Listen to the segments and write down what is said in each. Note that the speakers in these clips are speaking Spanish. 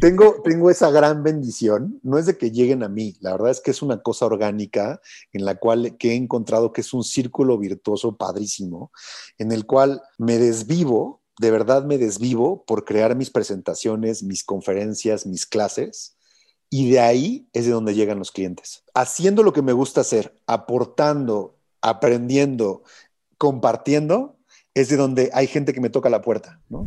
Tengo, tengo esa gran bendición, no es de que lleguen a mí, la verdad es que es una cosa orgánica en la cual que he encontrado que es un círculo virtuoso padrísimo, en el cual me desvivo, de verdad me desvivo por crear mis presentaciones, mis conferencias, mis clases, y de ahí es de donde llegan los clientes. Haciendo lo que me gusta hacer, aportando, aprendiendo, compartiendo, es de donde hay gente que me toca la puerta, ¿no?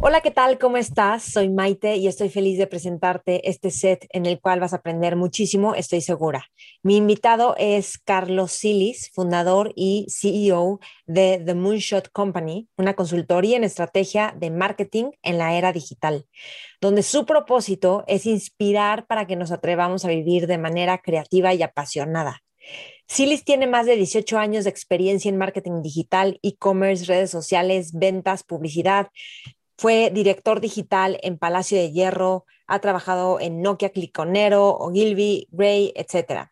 Hola, ¿qué tal? ¿Cómo estás? Soy Maite y estoy feliz de presentarte este set en el cual vas a aprender muchísimo, estoy segura. Mi invitado es Carlos Silis, fundador y CEO de The Moonshot Company, una consultoría en estrategia de marketing en la era digital, donde su propósito es inspirar para que nos atrevamos a vivir de manera creativa y apasionada. Silis tiene más de 18 años de experiencia en marketing digital, e-commerce, redes sociales, ventas, publicidad, fue director digital en Palacio de Hierro, ha trabajado en Nokia Cliconero, Ogilvy, Ray, etc.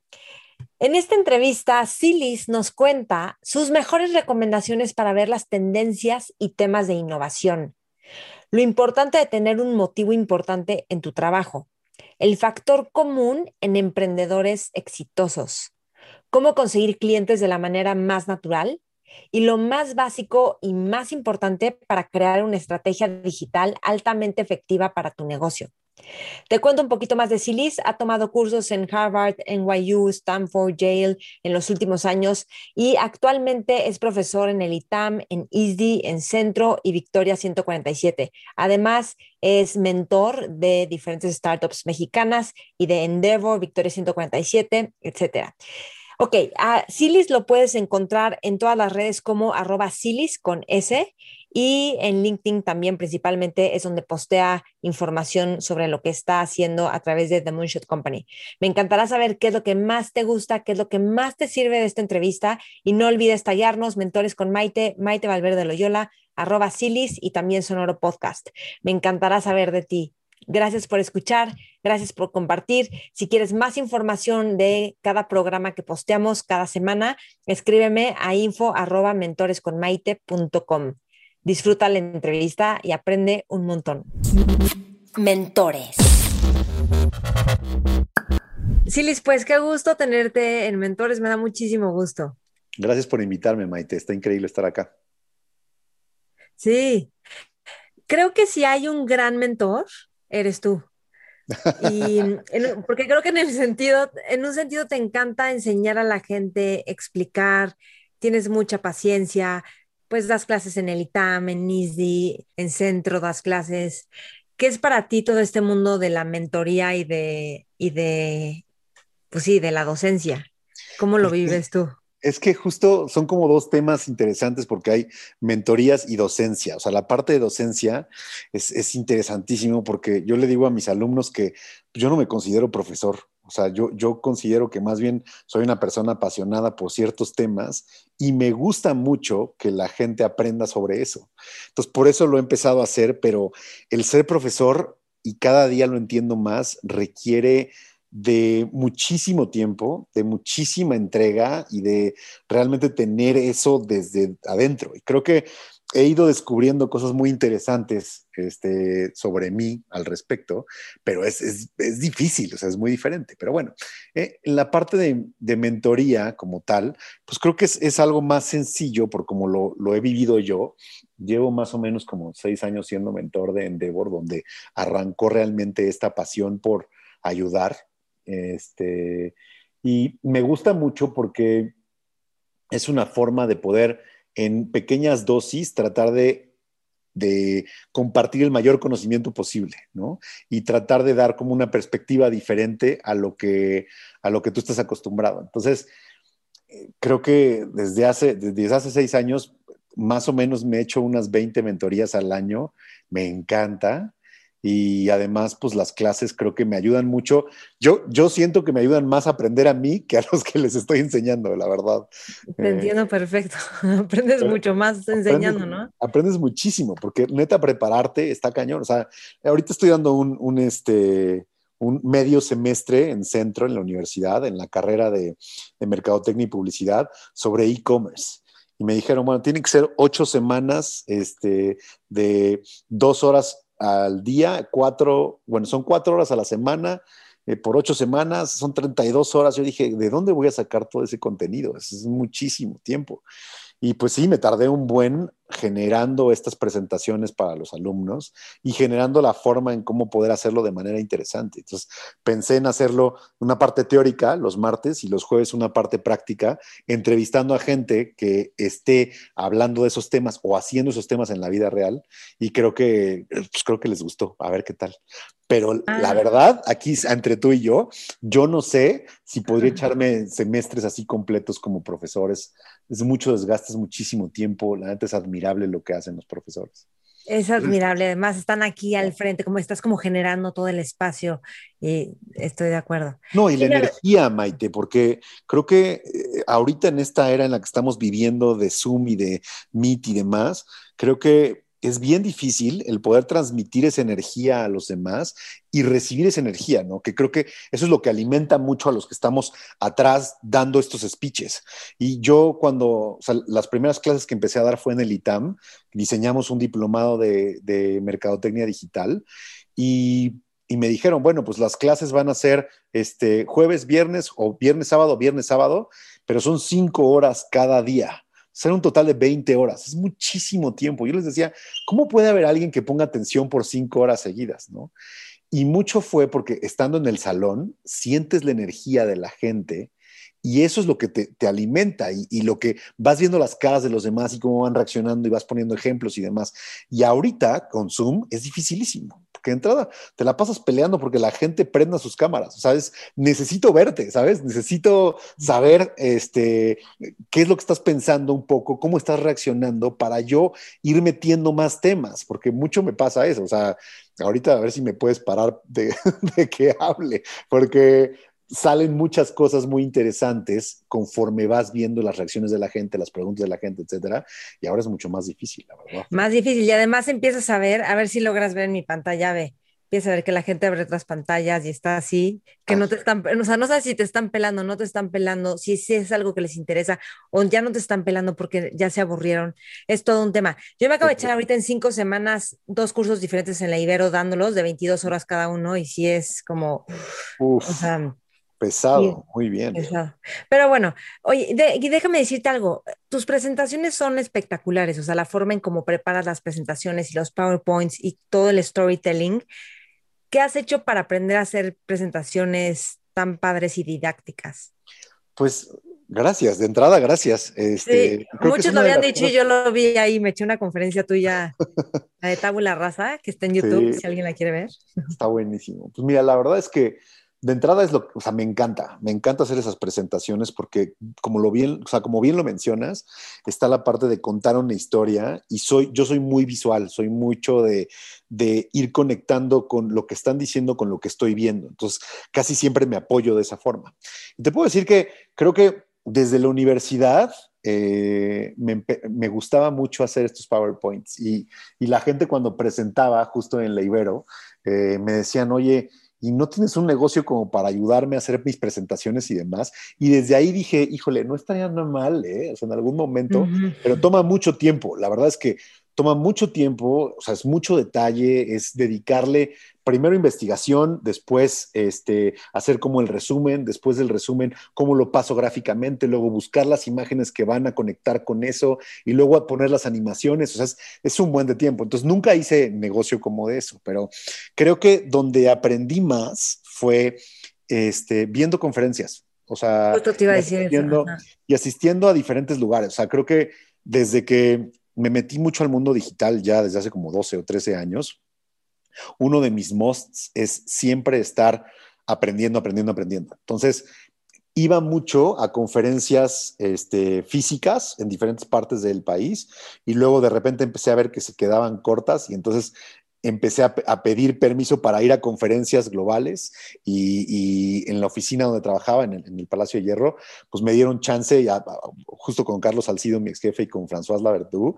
En esta entrevista, Silis nos cuenta sus mejores recomendaciones para ver las tendencias y temas de innovación. Lo importante de tener un motivo importante en tu trabajo. El factor común en emprendedores exitosos. Cómo conseguir clientes de la manera más natural y lo más básico y más importante para crear una estrategia digital altamente efectiva para tu negocio. Te cuento un poquito más de Silis. Ha tomado cursos en Harvard, NYU, Stanford, Yale en los últimos años y actualmente es profesor en el ITAM, en ISDI, en Centro y Victoria 147. Además, es mentor de diferentes startups mexicanas y de Endeavor, Victoria 147, etcétera. Ok, a Silis lo puedes encontrar en todas las redes como arroba Silis con S y en LinkedIn también principalmente es donde postea información sobre lo que está haciendo a través de The Moonshot Company. Me encantará saber qué es lo que más te gusta, qué es lo que más te sirve de esta entrevista y no olvides tallarnos, mentores con Maite, Maite Valverde Loyola, arroba Silis y también Sonoro Podcast. Me encantará saber de ti. Gracias por escuchar, gracias por compartir. Si quieres más información de cada programa que posteamos cada semana, escríbeme a info arroba mentoresconmaite.com. Disfruta la entrevista y aprende un montón. Mentores. Silis, pues qué gusto tenerte en Mentores, me da muchísimo gusto. Gracias por invitarme, Maite. Está increíble estar acá. Sí, creo que si hay un gran mentor, eres tú. Y porque creo que en el sentido, en un sentido te encanta enseñar a la gente, explicar, tienes mucha paciencia, pues das clases en el ITAM, en NISDI, en centro das clases. ¿Qué es para ti todo este mundo de la mentoría y de, y de, pues sí, de la docencia? ¿Cómo lo vives tú? Es que justo son como dos temas interesantes porque hay mentorías y docencia. O sea, la parte de docencia es, interesantísimo porque yo le digo a mis alumnos que yo no me considero profesor. O sea, yo, yo considero que más bien soy una persona apasionada por ciertos temas y me gusta mucho que la gente aprenda sobre eso. Entonces, por eso lo he empezado a hacer, pero el ser profesor, y cada día lo entiendo más, requiere de muchísimo tiempo, de muchísima entrega y de realmente tener eso desde adentro. Y creo que he ido descubriendo cosas muy interesantes este, sobre mí al respecto, pero es, difícil, o sea, es muy diferente. Pero bueno, eh, la parte de, mentoría como tal, pues creo que es, algo más sencillo por como lo, lo, he vivido yo. Llevo más o menos como seis años siendo mentor de Endeavor, donde arrancó realmente esta pasión por ayudar este, y me gusta mucho porque es una forma de poder en pequeñas dosis tratar de, compartir el mayor conocimiento posible, ¿no? Y tratar de dar como una perspectiva diferente a lo que, a lo que tú estás acostumbrado. Entonces, eh, creo que desde hace, desde hace seis años, más o menos me he hecho unas 20 mentorías al año, me encanta y además pues las clases creo que me ayudan mucho. Yo, yo siento que me ayudan más a aprender a mí que a los que les estoy enseñando, la verdad. Te entiendo perfecto. aprendes mucho más enseñando, ¿no? Aprendes muchísimo, porque neta prepararte está cañón. O sea, ahorita estoy dando un, un este, un medio semestre en centro, en la universidad, en la carrera de, de Mercadotecnia y Publicidad, sobre e-commerce. Y me dijeron, bueno, tienen que ser ocho semanas este, de dos horas al día, cuatro, bueno, son cuatro horas a la semana, eh, por ocho semanas, son 32 horas. Yo dije, ¿de dónde voy a sacar todo ese contenido? Es muchísimo tiempo. Y pues sí, me tardé un buen generando estas presentaciones para los alumnos y generando la forma en cómo poder hacerlo de manera interesante. Entonces, pensé en hacerlo una parte teórica los martes y los jueves una parte práctica, entrevistando a gente que esté hablando de esos temas o haciendo esos temas en la vida real y creo que, pues creo que les gustó. A ver qué tal. Pero la ah. verdad, aquí entre tú y yo, yo no sé si podría echarme semestres así completos como profesores. Es mucho desgaste, es muchísimo tiempo. La neta es admirable lo que hacen los profesores. Es admirable, además están aquí al frente, como estás como generando todo el espacio y estoy de acuerdo. No, y la energía, Maite, porque creo que eh, ahorita en esta era en la que estamos viviendo de Zoom y de Meet y demás, creo que es bien difícil el poder transmitir esa energía a los demás y recibir esa energía, ¿no? Que creo que eso es lo que alimenta mucho a los que estamos atrás dando estos speeches. Y yo cuando, las primeras clases que empecé a dar fue en el ITAM, diseñamos un diplomado de, de mercadotecnia digital y, y, me dijeron, bueno, pues las clases van a ser este, jueves, viernes o viernes, sábado, viernes, sábado, pero son cinco horas cada día ser un total de 20 horas. Es muchísimo tiempo. Yo les decía, ¿cómo puede haber alguien que ponga atención por cinco horas seguidas? ¿no? Y mucho fue porque estando en el salón, sientes la energía de la gente y eso es lo que te, alimenta y, y, lo que vas viendo las caras de los demás y cómo van reaccionando y vas poniendo ejemplos y demás. Y ahorita con Zoom es dificilísimo que entrada te la pasas peleando porque la gente prenda sus cámaras, ¿sabes? Necesito verte, ¿sabes? Necesito saber este, qué es lo que estás pensando un poco, cómo estás reaccionando para yo ir metiendo más temas, porque mucho me pasa eso, o sea, ahorita a ver si me puedes parar de, de que hable, porque salen muchas cosas muy interesantes conforme vas viendo las reacciones de la gente, las preguntas de la gente, etcétera. Y ahora es mucho más difícil, la verdad. Más difícil. Y además empiezas a ver, a ver si logras ver en mi pantalla, ve. Empiezas a ver que la gente abre otras pantallas y está así, que no te están, o sea, no sabes si te están pelando, no te están pelando, si, si es algo que les interesa o ya no te están pelando porque ya se aburrieron. Es todo un tema. Yo me acabo de echar ahorita en cinco semanas dos cursos diferentes en la Ibero dándolos de 22 horas cada uno y si es como, o sea, Pesado, muy bien. Pero bueno, oye, déjame decirte algo. Tus presentaciones son espectaculares, o sea, la forma en cómo preparas las presentaciones y los PowerPoints y todo el storytelling. ¿Qué has hecho para aprender a hacer presentaciones tan padres y didácticas? Pues gracias, de entrada, gracias. Este, muchos lo habían dicho y yo lo vi ahí, me eché una conferencia tuya, la de Tabula Raza, que está en YouTube, si alguien la quiere ver. Está buenísimo. Pues mira, la verdad es que de entrada es lo, o sea, me encanta, me encanta hacer esas presentaciones porque como lo bien, o sea, como bien lo mencionas, está la parte de contar una historia y soy, yo soy muy visual, soy mucho de, de ir conectando con lo que están diciendo con lo que estoy viendo. Entonces, casi siempre me apoyo de esa forma. Te puedo decir que creo que desde la universidad eh, me, gustaba mucho hacer estos PowerPoints y, y, la gente cuando presentaba justo en la Ibero, eh, me decían, oye, y no tienes un negocio como para ayudarme a hacer mis presentaciones y demás. Y desde ahí dije, híjole, no estaría nada mal, ¿eh? O sea, en algún momento, pero toma mucho tiempo. La verdad es que toma mucho tiempo, o sea, es mucho detalle, es dedicarle primero investigación, después este, hacer como el resumen, después del resumen, cómo lo paso gráficamente, luego buscar las imágenes que van a conectar con eso y luego poner las animaciones, o sea, es, es un buen de tiempo. Entonces, nunca hice negocio como de eso, pero creo que donde aprendí más fue este, viendo conferencias. O sea, asistiendo, y asistiendo a diferentes lugares. O sea, creo que desde que me metí mucho al mundo digital ya desde hace como 12 o 13 años. Uno de mis musts es siempre estar aprendiendo, aprendiendo, aprendiendo. Entonces, iba mucho a conferencias este, físicas en diferentes partes del país y luego de repente empecé a ver que se quedaban cortas y entonces empecé a, pedir permiso para ir a conferencias globales y, en la oficina donde trabajaba, en el, Palacio de Hierro, pues me dieron chance, ya, justo con Carlos Salcido, mi ex jefe, y con François Lavertu,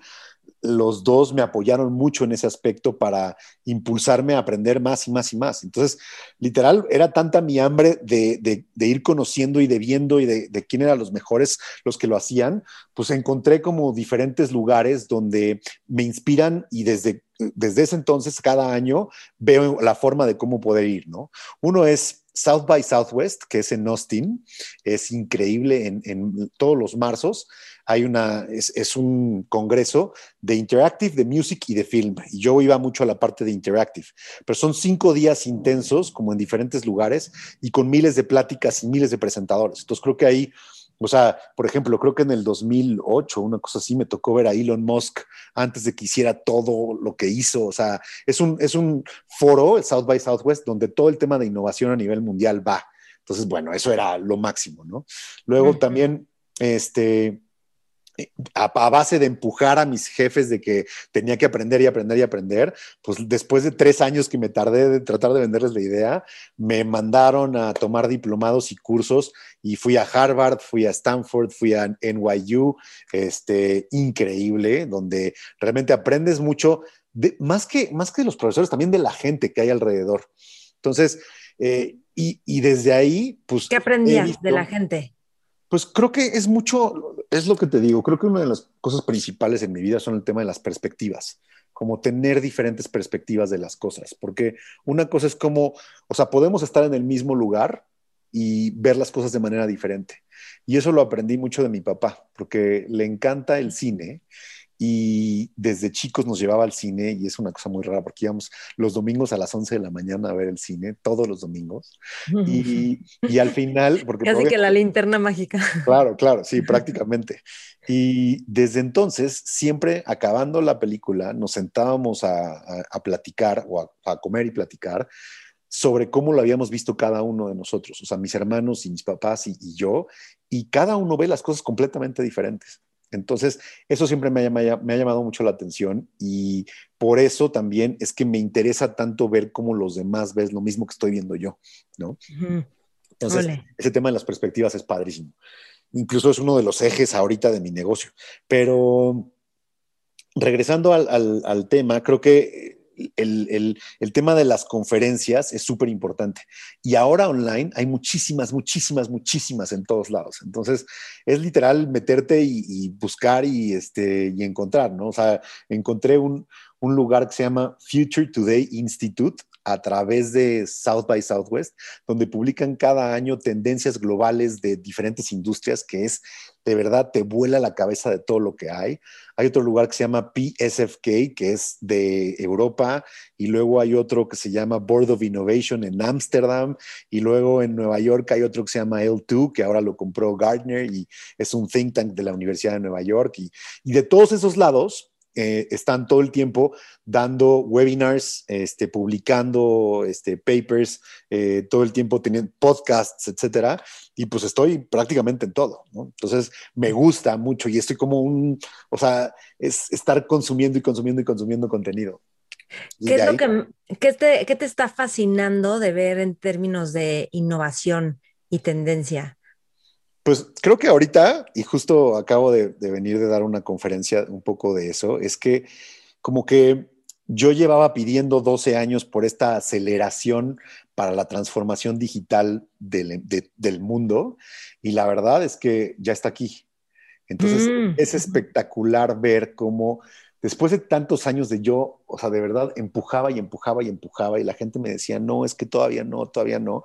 los dos me apoyaron mucho en ese aspecto para impulsarme a aprender más y más y más. Entonces, literal, era tanta mi hambre de, ir conociendo y de viendo y de, quién eran los mejores, los que lo hacían, pues encontré como diferentes lugares donde me inspiran y desde, desde ese entonces, cada año, veo la forma de cómo poder ir, ¿no? Uno es South by Southwest, que es en Austin, es increíble en, en todos los marzos hay una, es, un congreso de interactive, de music y de film. Y yo iba mucho a la parte de interactive. Pero son cinco días intensos, como en diferentes lugares, y con miles de pláticas y miles de presentadores. Entonces creo que ahí, o sea, por ejemplo, creo que en el 2008, una cosa así, me tocó ver a Elon Musk antes de que hiciera todo lo que hizo. O sea, es un, es un foro, el South by Southwest, donde todo el tema de innovación a nivel mundial va. Entonces, bueno, eso era lo máximo, ¿no? Luego también, este, a, base de empujar a mis jefes de que tenía que aprender y aprender y aprender, pues después de tres años que me tardé de tratar de venderles la idea, me mandaron a tomar diplomados y cursos y fui a Harvard, fui a Stanford, fui a NYU, este, increíble, donde realmente aprendes mucho, de, más, que, más que de los profesores, también de la gente que hay alrededor. Entonces, eh, y, desde ahí, pues... ¿Qué aprendías de la gente? Pues creo que es mucho, es lo que te digo, creo que una de las cosas principales en mi vida son el tema de las perspectivas, como tener diferentes perspectivas de las cosas, porque una cosa es como, o sea, podemos estar en el mismo lugar y ver las cosas de manera diferente. Y eso lo aprendí mucho de mi papá, porque le encanta el cine y desde chicos nos llevaba al cine y es una cosa muy rara porque íbamos los domingos a las 11 de la mañana a ver el cine, todos los domingos. Y, y al final... Porque Casi que la linterna mágica. Claro, claro, sí, prácticamente. Y desde entonces, siempre acabando la película, nos sentábamos a, a, platicar o a, a comer y platicar sobre cómo lo habíamos visto cada uno de nosotros, o sea, mis hermanos y mis papás y, y yo, y cada uno ve las cosas completamente diferentes. Entonces, eso siempre me ha, me ha, llamado mucho la atención y por eso también es que me interesa tanto ver cómo los demás ven lo mismo que estoy viendo yo, ¿no? Entonces, ese tema de las perspectivas es padrísimo. Incluso es uno de los ejes ahorita de mi negocio. Pero regresando al, al tema, creo que el, tema de las conferencias es súper importante. Y ahora online hay muchísimas, muchísimas, muchísimas en todos lados. Entonces, es literal meterte y, buscar y, este, y encontrar, ¿no? O sea, encontré un, un lugar que se llama Future Today Institute a través de South by Southwest, donde publican cada año tendencias globales de diferentes industrias, que es de verdad te vuela la cabeza de todo lo que hay. Hay otro lugar que se llama PSFK, que es de Europa, y luego hay otro que se llama Board of Innovation en Ámsterdam, y luego en Nueva York hay otro que se llama L2, que ahora lo compró Gardner y es un think tank de la Universidad de Nueva York. Y, y de todos esos lados, eh, están todo el tiempo dando webinars, este, publicando este, papers, eh, todo el tiempo teniendo podcasts, etcétera. Y pues estoy prácticamente en todo, Entonces me gusta mucho y estoy como un, o sea, es estar consumiendo y consumiendo y consumiendo contenido. ¿Qué es lo que qué te, qué te está fascinando de ver en términos de innovación y tendencia? Pues creo que ahorita, y justo acabo de, venir de dar una conferencia un poco de eso, es que como que yo llevaba pidiendo 12 años por esta aceleración para la transformación digital del, del mundo y la verdad es que ya está aquí. Entonces mm. es espectacular ver cómo después de tantos años de yo, o sea, de verdad empujaba y empujaba y empujaba y la gente me decía, no, es que todavía no, todavía no.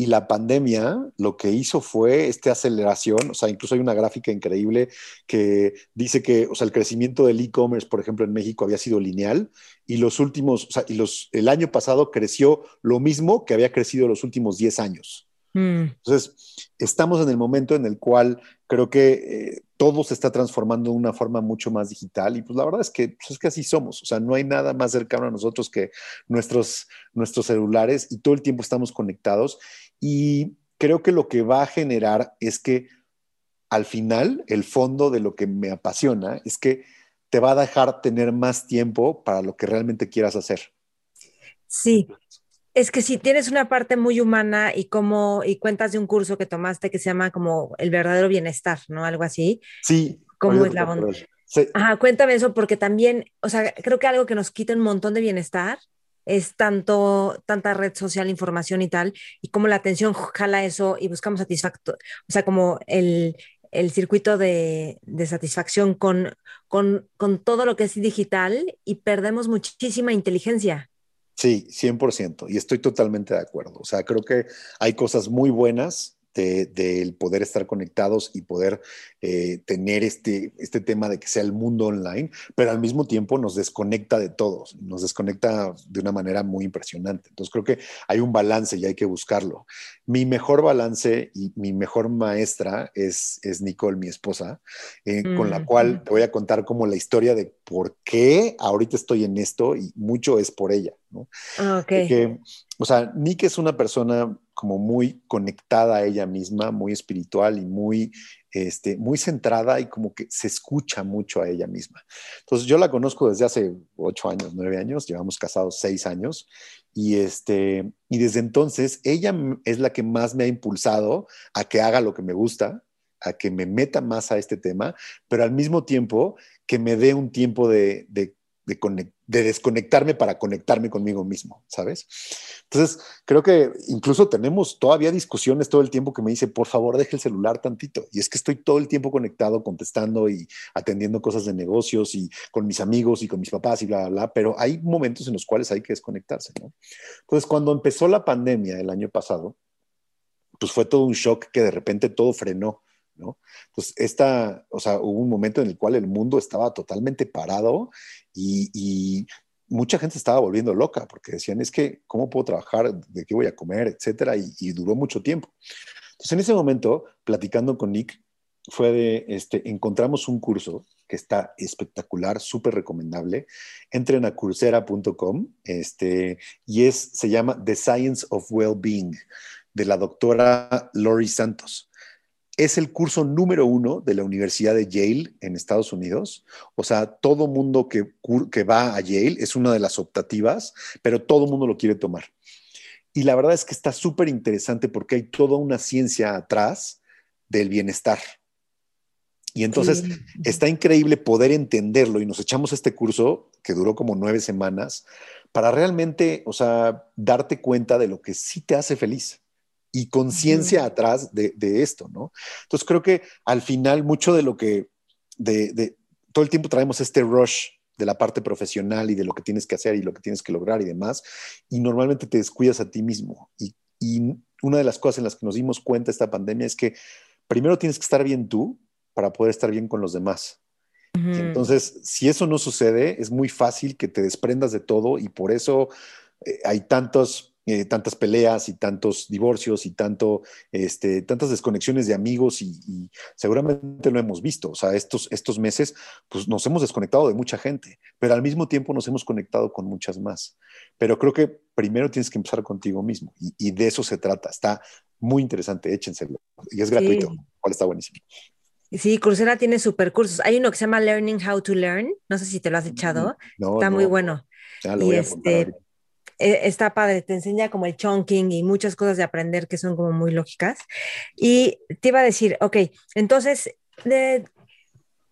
Y la pandemia lo que hizo fue esta aceleración, o sea, incluso hay una gráfica increíble que dice que, o sea, el crecimiento del e-commerce, por ejemplo, en México había sido lineal y los últimos, o sea, y los, el año pasado creció lo mismo que había crecido los últimos 10 años. Mm. Entonces, estamos en el momento en el cual creo que eh, todo se está transformando de una forma mucho más digital y pues la verdad es que, pues, es que así somos, o sea, no hay nada más cercano a nosotros que nuestros, nuestros celulares y todo el tiempo estamos conectados y creo que lo que va a generar es que al final, el fondo de lo que me apasiona es que te va a dejar tener más tiempo para lo que realmente quieras hacer. Sí, es que si tienes una parte muy humana y como y cuentas de un curso que tomaste que se llama como el verdadero bienestar, ¿no? Algo así. Sí. ¿Cómo es la bondad? Ajá, cuéntame eso porque también, o sea, creo que algo que nos quita un montón de bienestar es tanto, tanta red social, información y tal, y como la atención jala eso y buscamos satisfacto, o sea, como el, el circuito de, de satisfacción con, con, con todo lo que es digital y perdemos muchísima inteligencia. Sí, 100%, y estoy totalmente de acuerdo. O sea, creo que hay cosas muy buenas del poder estar conectados y poder eh, tener este, este tema de que sea el mundo online, pero al mismo tiempo nos desconecta de todos, nos desconecta de una manera muy impresionante. Entonces creo que hay un balance y hay que buscarlo. Mi mejor balance y mi mejor maestra es, es Nicole, mi esposa, eh, con la cual te voy a contar como la historia de por qué ahorita estoy en esto y mucho es por ella. ¿no? Ah, okay. o sea, Nick es una persona como muy conectada a ella misma, muy espiritual y muy, este, muy centrada y como que se escucha mucho a ella misma. Entonces yo la conozco desde hace ocho años, nueve años, llevamos casados seis años y, este, y desde entonces ella es la que más me ha impulsado a que haga lo que me gusta, a que me meta más a este tema, pero al mismo tiempo que me dé un tiempo de, de de, desconectarme para conectarme conmigo mismo, ¿sabes? Entonces, creo que incluso tenemos todavía discusiones todo el tiempo que me dice, por favor, deje el celular tantito. Y es que estoy todo el tiempo conectado, contestando y atendiendo cosas de negocios y con mis amigos y con mis papás y bla, bla, bla, pero hay momentos en los cuales hay que desconectarse, ¿no? Entonces, cuando empezó la pandemia el año pasado, pues fue todo un shock que de repente todo frenó ¿no? Entonces, esta, o sea, hubo un momento en el cual el mundo estaba totalmente parado y, mucha gente estaba volviendo loca porque decían, es que, ¿cómo puedo trabajar? ¿De qué voy a comer? Etcétera, y, duró mucho tiempo. Entonces, en ese momento, platicando con Nick, fue de, este, encontramos un curso que está espectacular, súper recomendable. Entren a coursera.com este, y es, se llama The Science of Well-Being de la doctora Lori Santos es el curso número uno de la Universidad de Yale en Estados Unidos. O sea, todo mundo que, que va a Yale es una de las optativas, pero todo mundo lo quiere tomar. Y la verdad es que está súper interesante porque hay toda una ciencia atrás del bienestar. Y entonces está increíble poder entenderlo y nos echamos este curso que duró como nueve semanas para realmente, o sea, darte cuenta de lo que sí te hace feliz y conciencia atrás de, esto, ¿no? Entonces creo que al final mucho de lo que, de, todo el tiempo traemos este rush de la parte profesional y de lo que tienes que hacer y lo que tienes que lograr y demás, y normalmente te descuidas a ti mismo. Y, una de las cosas en las que nos dimos cuenta esta pandemia es que primero tienes que estar bien tú para poder estar bien con los demás. Entonces, si eso no sucede, es muy fácil que te desprendas de todo y por eso eh, hay tantos eh, tantas peleas y tantos divorcios y tanto, este, tantas desconexiones de amigos y, seguramente lo hemos visto. O sea, estos, estos meses pues nos hemos desconectado de mucha gente, pero al mismo tiempo nos hemos conectado con muchas más. Pero creo que primero tienes que empezar contigo mismo y, de eso se trata. Está muy interesante, échenselo. Y es gratuito, cual está buenísimo. Sí, Coursera tiene super cursos. Hay uno que se llama Learning How to Learn. No sé si te lo has echado. está muy bueno. Ya lo voy a este, eh, está padre, te enseña como el chunking y muchas cosas de aprender que son como muy lógicas. Y te iba a decir, ok, entonces, de,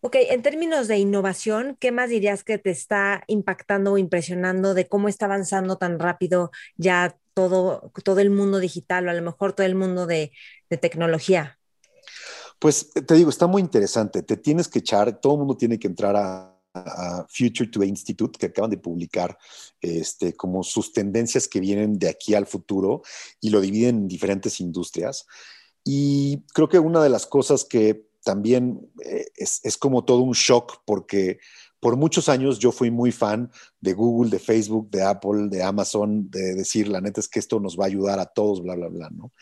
ok, en términos de innovación, ¿qué más dirías que te está impactando o impresionando de cómo está avanzando tan rápido ya todo, todo el mundo digital o a lo mejor todo el mundo de, de tecnología? Pues te digo, está muy interesante. Te tienes que echar, todo el mundo tiene que entrar a, Future to Institute, que acaban de publicar este, como sus tendencias que vienen de aquí al futuro y lo dividen en diferentes industrias. Y creo que una de las cosas que también eh, es, es como todo un shock porque por muchos años yo fui muy fan de Google, de Facebook, de Apple, de Amazon, de decir, la neta es que esto nos va a ayudar a todos, bla, bla, bla, ¿no?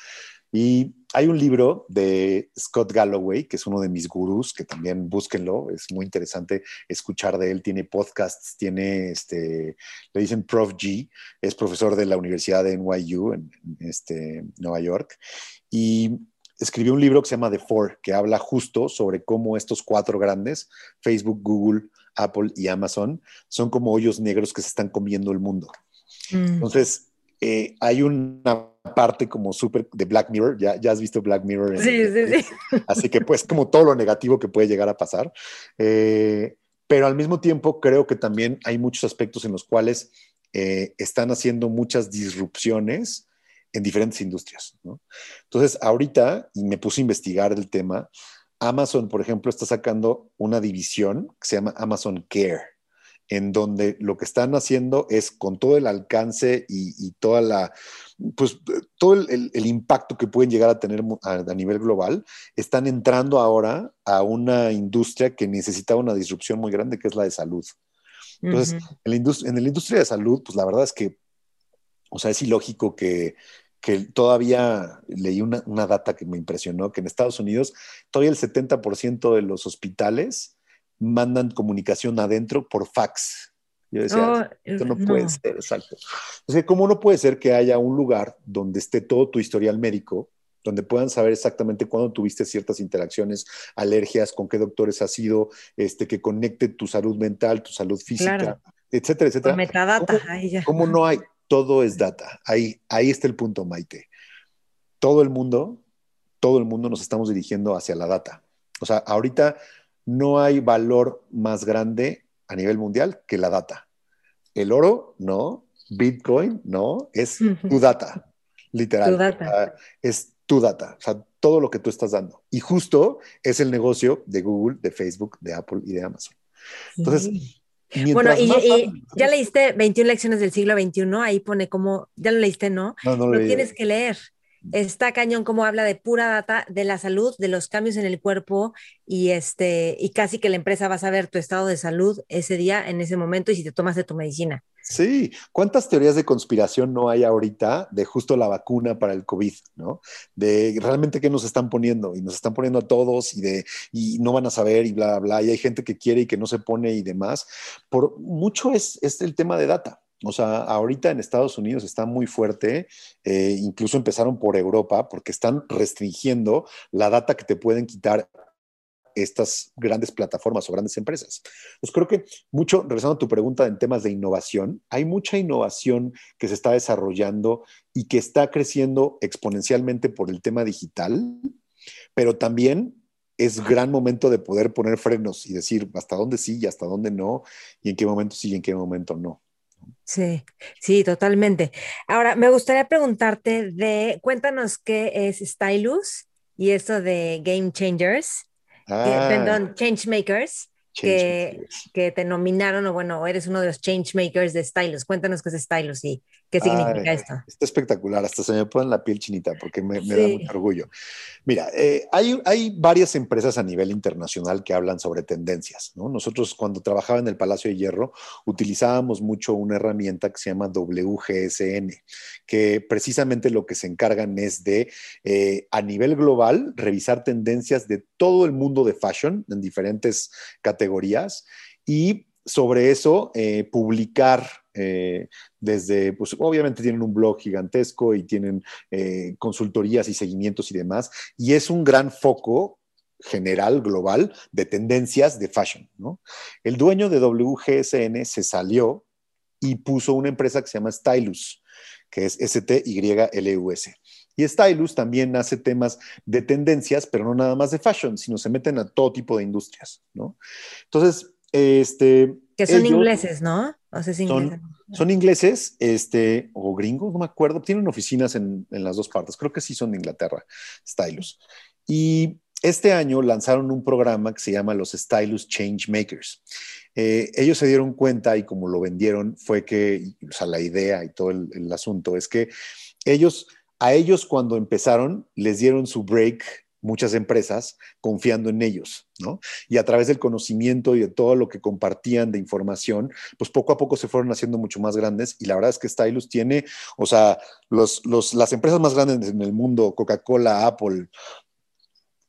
Y hay un libro de Scott Galloway, que es uno de mis gurús, que también búsquenlo, es muy interesante escuchar de él, tiene podcasts, tiene, este, le dicen Prof G, es profesor de la Universidad de NYU en, este, Nueva York, y escribió un libro que se llama The Four, que habla justo sobre cómo estos cuatro grandes, Facebook, Google, Apple y Amazon, son como hoyos negros que se están comiendo el mundo. Mm. Entonces, eh, hay una parte como súper de Black Mirror, ya, ya has visto Black Mirror. sí, sí, sí. Así que pues como todo lo negativo que puede llegar a pasar. Eh, pero al mismo tiempo creo que también hay muchos aspectos en los cuales eh, están haciendo muchas disrupciones en diferentes industrias. Entonces, ahorita, y me puse a investigar el tema, Amazon, por ejemplo, está sacando una división que se llama Amazon Care, en donde lo que están haciendo es con todo el alcance y, toda la, pues todo el, impacto que pueden llegar a tener a, nivel global, están entrando ahora a una industria que necesita una disrupción muy grande, que es la de salud. Entonces, en, la industria, en la industria de salud, pues la verdad es que, o sea, es ilógico que, que todavía leí una, data que me impresionó, que en Estados Unidos todavía el 70% de los hospitales mandan comunicación adentro por fax. Yo decía, oh, esto no, puede ser, exacto. O sea, ¿cómo no puede ser que haya un lugar donde esté todo tu historial médico, donde puedan saber exactamente cuándo tuviste ciertas interacciones, alergias, con qué doctores has ido, este, que conecte tu salud mental, tu salud física, etcétera, etcétera? metadata, ¿Cómo no hay? todo es data. Ahí, ahí está el punto, Maite. Todo el mundo, todo el mundo nos estamos dirigiendo hacia la data. O sea, ahorita no hay valor más grande a nivel mundial que la data. El oro, no. Bitcoin, no. Es tu data, literal. Tu data. es tu data. O sea, todo lo que tú estás dando. Y justo es el negocio de Google, de Facebook, de Apple y de Amazon. Entonces, bueno, y, ya leíste 21 lecciones del siglo XXI, ahí pone como, ya lo leíste, ¿no? No, no lo, lo tienes que leer. Está cañón como habla de pura data de la salud, de los cambios en el cuerpo y este y casi que la empresa va a saber tu estado de salud ese día, en ese momento y si te tomas de tu medicina. Sí, ¿cuántas teorías de conspiración no hay ahorita de justo la vacuna para el COVID, ¿no? De realmente qué nos están poniendo y nos están poniendo a todos y de y no van a saber y bla, bla, bla, y hay gente que quiere y que no se pone y demás. Por mucho es, es el tema de data. O sea, ahorita en Estados Unidos está muy fuerte, eh, incluso empezaron por Europa, porque están restringiendo la data que te pueden quitar estas grandes plataformas o grandes empresas. Pues creo que mucho, regresando a tu pregunta en temas de innovación, hay mucha innovación que se está desarrollando y que está creciendo exponencialmente por el tema digital, pero también es gran momento de poder poner frenos y decir hasta dónde sí y hasta dónde no, y en qué momento sí y en qué momento no. Sí, sí, totalmente. Ahora, me gustaría preguntarte de, cuéntanos qué es Stylus y eso de Game Changers. Ah. perdón, Changemakers, que, que, te nominaron, o bueno, eres uno de los Changemakers de Stylus. Cuéntanos qué es Stylus y qué significa esto. Está espectacular, hasta se me pone la piel chinita porque me, da mucho orgullo. Mira, eh, hay, hay varias empresas a nivel internacional que hablan sobre tendencias. ¿no? Nosotros cuando trabajaba en el Palacio de Hierro utilizábamos mucho una herramienta que se llama WGSN, que precisamente lo que se encargan es de, eh, a nivel global, revisar tendencias de todo el mundo de fashion en diferentes categorías y sobre eso eh, publicar eh, desde, pues obviamente tienen un blog gigantesco y tienen eh, consultorías y seguimientos y demás, y es un gran foco general, global, de tendencias de fashion. ¿no? El dueño de WGSN se salió y puso una empresa que se llama Stylus, que es S-T-Y-L-U-S. Y Stylus también hace temas de tendencias, pero no nada más de fashion, sino se meten a todo tipo de industrias, ¿no? Entonces, este... Que son ingleses, ¿no? son, ingleses, este, o gringos, no me acuerdo, tienen oficinas en, las dos partes, creo que sí son de Inglaterra, Stylus. Y este año lanzaron un programa que se llama los Stylus Change Makers. Eh, ellos se dieron cuenta y como lo vendieron fue que, o sea, la idea y todo el, el asunto es que ellos, a ellos cuando empezaron, les dieron su break muchas empresas confiando en ellos, ¿no? Y a través del conocimiento y de todo lo que compartían de información, pues poco a poco se fueron haciendo mucho más grandes y la verdad es que Stylus tiene, o sea, los, las empresas más grandes en el mundo, Coca-Cola, Apple,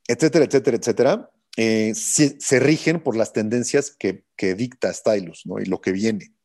etcétera, etcétera, etcétera, eh, se, rigen por las tendencias que, que dicta Stylus, ¿no? Y lo que viene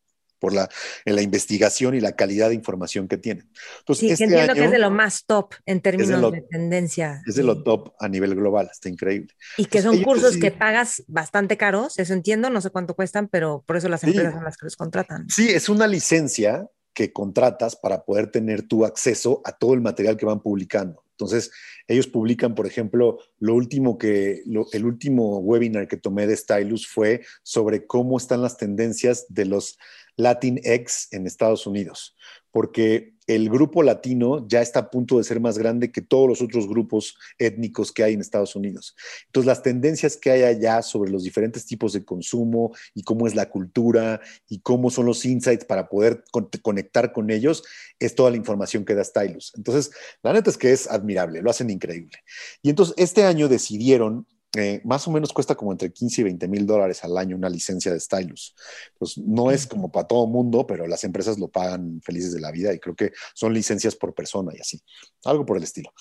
por la, en la investigación y la calidad de información que tienen. Entonces, sí, este entiendo que es de lo más top en términos de, tendencia. Es de lo top a nivel global, está increíble. Y que son cursos que pagas bastante caros, eso entiendo, no sé cuánto cuestan, pero por eso las empresas son las que los contratan. Sí, es una licencia que contratas para poder tener tu acceso a todo el material que van publicando. Entonces, ellos publican, por ejemplo, lo último que, el último webinar que tomé de Stylus fue sobre cómo están las tendencias de los Latinx en Estados Unidos, porque el grupo latino ya está a punto de ser más grande que todos los otros grupos étnicos que hay en Estados Unidos. Entonces, las tendencias que hay allá sobre los diferentes tipos de consumo y cómo es la cultura y cómo son los insights para poder conectar con ellos, es toda la información que da Stylus. Entonces, la neta es que es admirable, lo hacen increíble. Y entonces, este año decidieron eh, más o menos cuesta como entre 15 y 20 mil dólares al año una licencia de Stylus. Pues no es como para todo mundo, pero las empresas lo pagan felices de la vida y creo que son licencias por persona y así, algo por el estilo.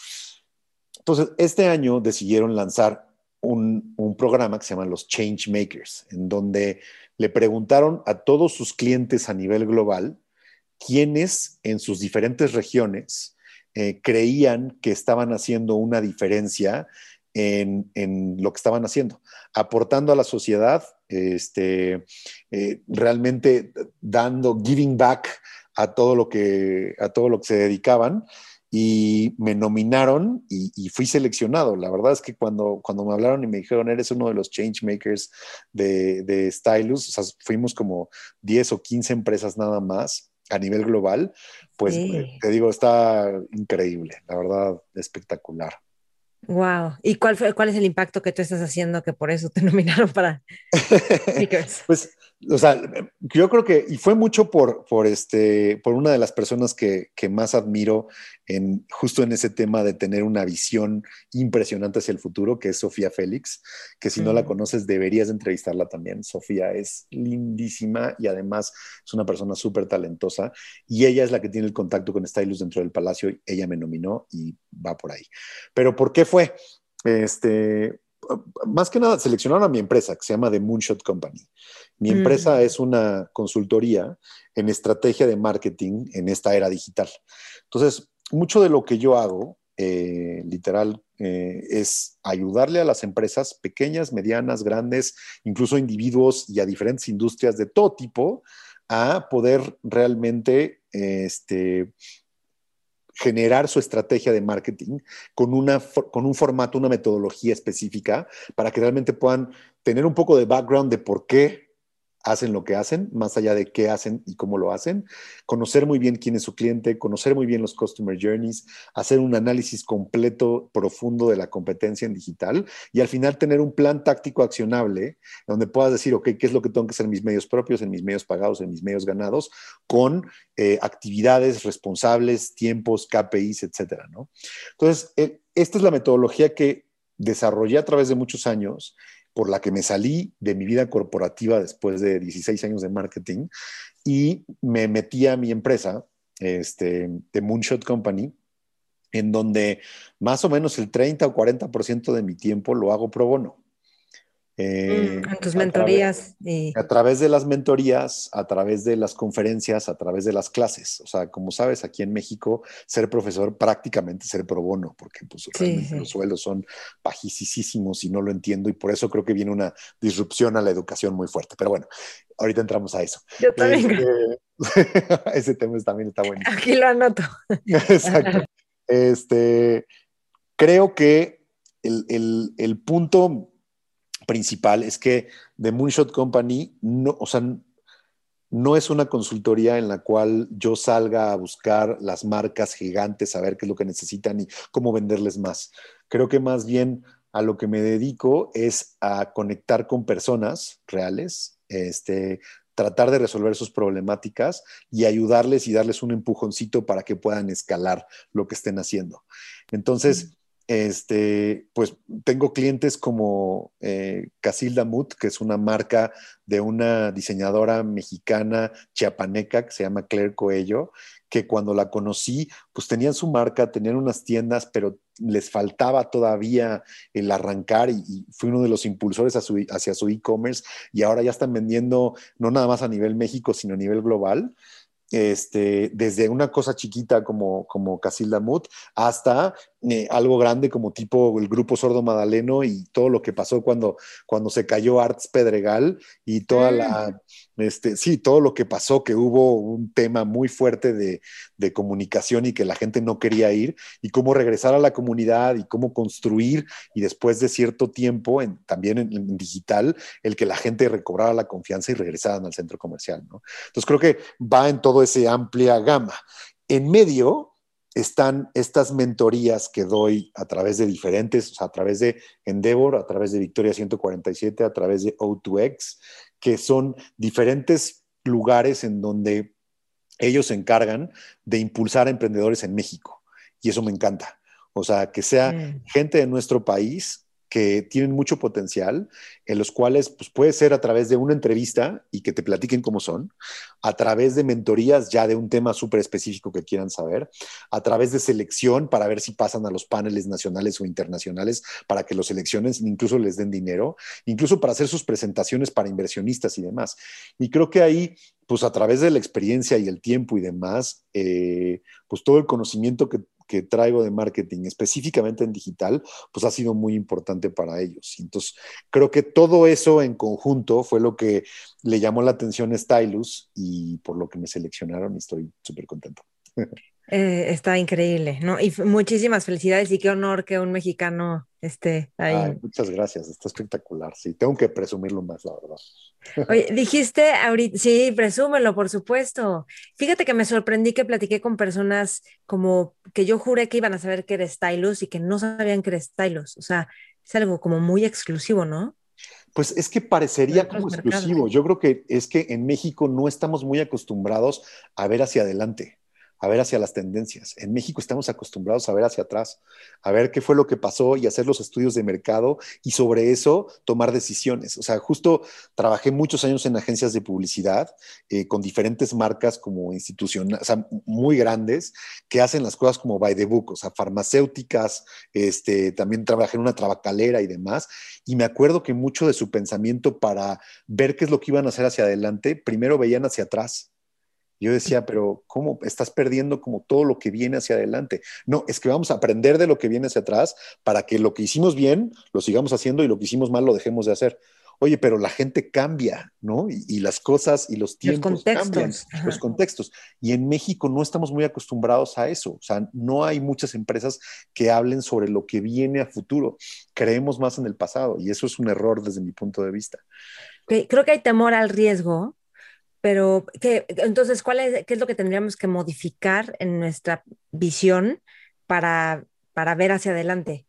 Entonces, este año decidieron lanzar un, un programa que se llama los Change Makers, en donde le preguntaron a todos sus clientes a nivel global quiénes en sus diferentes regiones eh, creían que estaban haciendo una diferencia en, lo que estaban haciendo, aportando a la sociedad, este, eh, realmente dando, giving back a todo lo que, a todo lo que se dedicaban y me nominaron y, fui seleccionado. La verdad es que cuando, cuando me hablaron y me dijeron, eres uno de los change makers de, de Stylus, o sea, fuimos como 10 o 15 empresas nada más a nivel global, pues te digo, está increíble, la verdad, espectacular. Wow. ¿Y cuál fue, cuál es el impacto que tú estás haciendo que por eso te nominaron para pues o sea, yo creo que, y fue mucho por, por, este, por una de las personas que, que, más admiro en, justo en ese tema de tener una visión impresionante hacia el futuro, que es Sofía Félix, que si no la conoces deberías entrevistarla también. Sofía es lindísima y además es una persona súper talentosa y ella es la que tiene el contacto con Stylus dentro del palacio. Ella me nominó y va por ahí. Pero ¿por qué fue? Este, más que nada seleccionaron a mi empresa, que se llama The Moonshot Company. Mi mm. empresa es una consultoría en estrategia de marketing en esta era digital. Entonces, mucho de lo que yo hago, eh, literal, eh, es ayudarle a las empresas pequeñas, medianas, grandes, incluso individuos y a diferentes industrias de todo tipo, a poder realmente este, generar su estrategia de marketing con, una, con un formato, una metodología específica para que realmente puedan tener un poco de background de por qué hacen lo que hacen, más allá de qué hacen y cómo lo hacen, conocer muy bien quién es su cliente, conocer muy bien los customer journeys, hacer un análisis completo, profundo de la competencia en digital y al final tener un plan táctico accionable donde puedas decir, ok, ¿qué es lo que tengo que hacer en mis medios propios, en mis medios pagados, en mis medios ganados, con eh, actividades responsables, tiempos, KPIs, etcétera, ¿no? Entonces, eh, esta es la metodología que desarrollé a través de muchos años por la que me salí de mi vida corporativa después de 16 años de marketing y me metí a mi empresa, este, de Moonshot Company, en donde más o menos el 30 o 40% de mi tiempo lo hago pro bono. Eh, mm, tus mentorías. A través, de las mentorías, a través de las conferencias, a través de las clases. O sea, como sabes, aquí en México, ser profesor prácticamente ser pro bono, porque pues, los sueldos son bajísimos y no lo entiendo. Y por eso creo que viene una disrupción a la educación muy fuerte. Pero bueno, ahorita entramos a eso. Yo también. Este, ese tema también está bueno. Aquí lo anoto. Exacto. Este, creo que el, el, el punto principal es que The Moonshot Company no, o sea, no es una consultoría en la cual yo salga a buscar las marcas gigantes, a ver qué es lo que necesitan y cómo venderles más. Creo que más bien a lo que me dedico es a conectar con personas reales, este, tratar de resolver sus problemáticas y ayudarles y darles un empujoncito para que puedan escalar lo que estén haciendo. Entonces, este, pues tengo clientes como eh, Casilda Mut, que es una marca de una diseñadora mexicana chiapaneca que se llama Claire Coello, que cuando la conocí, pues tenían su marca, tenían unas tiendas, pero les faltaba todavía el arrancar y, y fui uno de los impulsores hacia su e-commerce y ahora ya están vendiendo no nada más a nivel México, sino a nivel global este, desde una cosa chiquita como, como Casilda Mut hasta eh, algo grande como tipo el grupo Sordo Madaleno y todo lo que pasó cuando, cuando se cayó Arts Pedregal y toda la, este, sí, todo lo que pasó, que hubo un tema muy fuerte de, comunicación y que la gente no quería ir, y cómo regresar a la comunidad y cómo construir, y después de cierto tiempo, también en, digital, el que la gente recobrara la confianza y regresaran al centro comercial. ¿no? Entonces creo que va en toda esa amplia gama. En medio, están estas mentorías que doy a través de diferentes, o sea, a través de Endeavor, a través de Victoria 147, a través de O2X, que son diferentes lugares en donde ellos se encargan de impulsar a emprendedores en México. Y eso me encanta. O sea, que sea mm. gente de nuestro país que tienen mucho potencial, en los cuales pues, puede ser a través de una entrevista y que te platiquen cómo son, a través de mentorías ya de un tema súper específico que quieran saber, a través de selección para ver si pasan a los paneles nacionales o internacionales para que los seleccionen, incluso les den dinero, incluso para hacer sus presentaciones para inversionistas y demás. Y creo que ahí pues a través de la experiencia y el tiempo y demás, eh, pues todo el conocimiento que, que traigo de marketing, específicamente en digital, pues ha sido muy importante para ellos. Entonces, creo que todo eso en conjunto fue lo que le llamó la atención a Stylus y por lo que me seleccionaron y estoy súper contento. Eh, está increíble, ¿no? Y muchísimas felicidades y qué honor que un mexicano esté ahí. muchas gracias, está espectacular. Sí, tengo que presumirlo más, la verdad. Oye, dijiste ahorita, sí, presúmelo, por supuesto. Fíjate que me sorprendí que platiqué con personas como que yo juré que iban a saber que eres Stylus y que no sabían que eres Stylus. O sea, es algo como muy exclusivo, ¿no? Pues es que parecería como exclusivo. Yo creo que es que en México no estamos muy acostumbrados a ver hacia adelante a ver hacia las tendencias. En México estamos acostumbrados a ver hacia atrás, a ver qué fue lo que pasó y hacer los estudios de mercado y sobre eso tomar decisiones. O sea, justo trabajé muchos años en agencias de publicidad eh, con diferentes marcas como institucionales, o sea, muy grandes, que hacen las cosas como by the book, o sea, farmacéuticas, este, también trabajé en una trabacalera y demás. Y me acuerdo que mucho de su pensamiento para ver qué es lo que iban a hacer hacia adelante, primero veían hacia atrás yo decía, pero ¿cómo estás perdiendo como todo lo que viene hacia adelante? No, es que vamos a aprender de lo que viene hacia atrás para que lo que hicimos bien lo sigamos haciendo y lo que hicimos mal lo dejemos de hacer. Oye, pero la gente cambia, ¿no? Y, las cosas y los tiempos cambian, los contextos. Y en México no estamos muy acostumbrados a eso. O sea, no hay muchas empresas que hablen sobre lo que viene a futuro. Creemos más en el pasado y eso es un error desde mi punto de vista. Creo que hay temor al riesgo pero, ¿qué, entonces, ¿cuál es, ¿qué es lo que tendríamos que modificar en nuestra visión para, para ver hacia adelante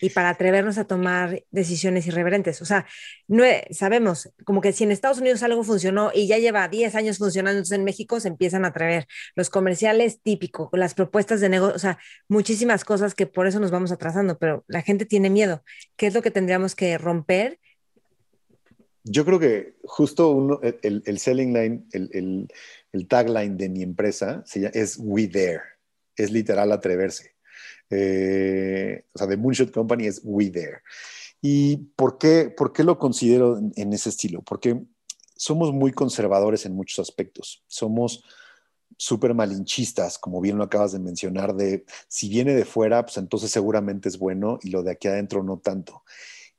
y para atrevernos a tomar decisiones irreverentes? O sea, no, sabemos como que si en Estados Unidos algo funcionó y ya lleva 10 años funcionando, entonces en México se empiezan a atrever. Los comerciales típicos, las propuestas de negocio, o sea, muchísimas cosas que por eso nos vamos atrasando, pero la gente tiene miedo. ¿Qué es lo que tendríamos que romper? Yo creo que justo uno, el, selling line, el, tagline de mi empresa es We There. Es literal atreverse. Eh, o sea, de Moonshot Company es We There. ¿Y por qué, por qué lo considero en, ese estilo? Porque somos muy conservadores en muchos aspectos. Somos súper malinchistas, como bien lo acabas de mencionar, de si viene de fuera, pues entonces seguramente es bueno y lo de aquí adentro no tanto.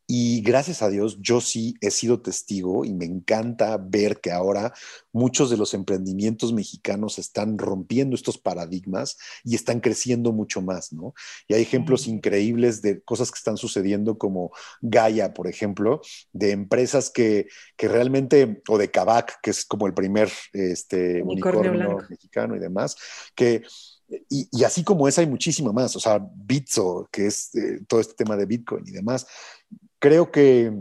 Y gracias a Dios, yo sí he sido testigo y me encanta ver que ahora muchos de los emprendimientos mexicanos están rompiendo estos paradigmas y están creciendo mucho más, ¿no? Y hay ejemplos increíbles de cosas que están sucediendo como Gaia, por ejemplo, de empresas que, que realmente, o de Kavak, que es como el primer este, unicornio, mexicano y demás, que y, así como esa hay muchísima más, o sea, Bitso, que es eh, todo este tema de Bitcoin y demás, creo que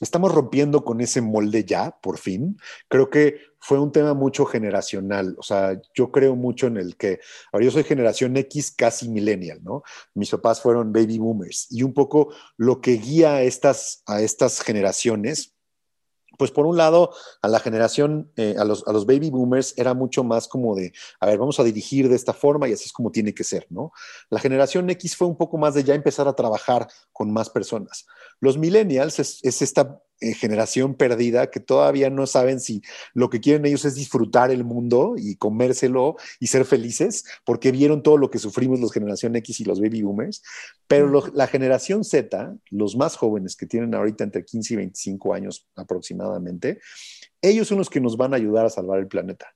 estamos rompiendo con ese molde ya, por fin. Creo que fue un tema mucho generacional. O sea, yo creo mucho en el que, ahora yo soy generación X casi millennial, ¿no? Mis papás fueron baby boomers y un poco lo que guía a estas, a estas generaciones pues por un lado, a la generación, eh, a, los, a, los, baby boomers era mucho más como de, a ver, vamos a dirigir de esta forma y así es como tiene que ser, ¿no? La generación X fue un poco más de ya empezar a trabajar con más personas. Los millennials es, es esta eh, generación perdida que todavía no saben si lo que quieren ellos es disfrutar el mundo y comérselo y ser felices, porque vieron todo lo que sufrimos los generación X y los baby boomers, pero la generación Z, los más jóvenes que tienen ahorita entre 15 y 25 años aproximadamente, ellos son los que nos van a ayudar a salvar el planeta.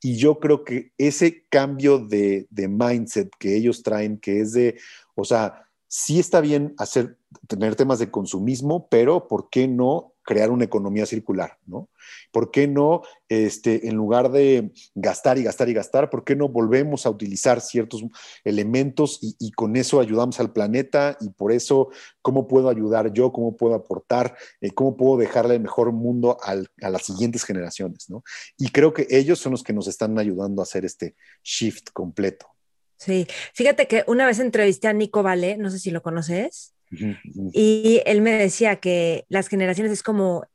Y yo creo que ese cambio de, de mindset que ellos traen, que es de, o sea, sí está bien hacer, tener temas de consumismo, pero ¿por qué no crear una economía circular, ¿no? ¿Por qué no, este, en lugar de gastar y gastar y gastar, por qué no volvemos a utilizar ciertos elementos y, con eso ayudamos al planeta y por eso, ¿cómo puedo ayudar yo? ¿Cómo puedo aportar? Eh, ¿Cómo puedo dejarle el mejor mundo a las siguientes generaciones, ¿no? Y creo que ellos son los que nos están ayudando a hacer este shift completo. Sí, fíjate que una vez entrevisté a Nico Vale, no sé si lo conoces. Y él me decía que las generaciones es como,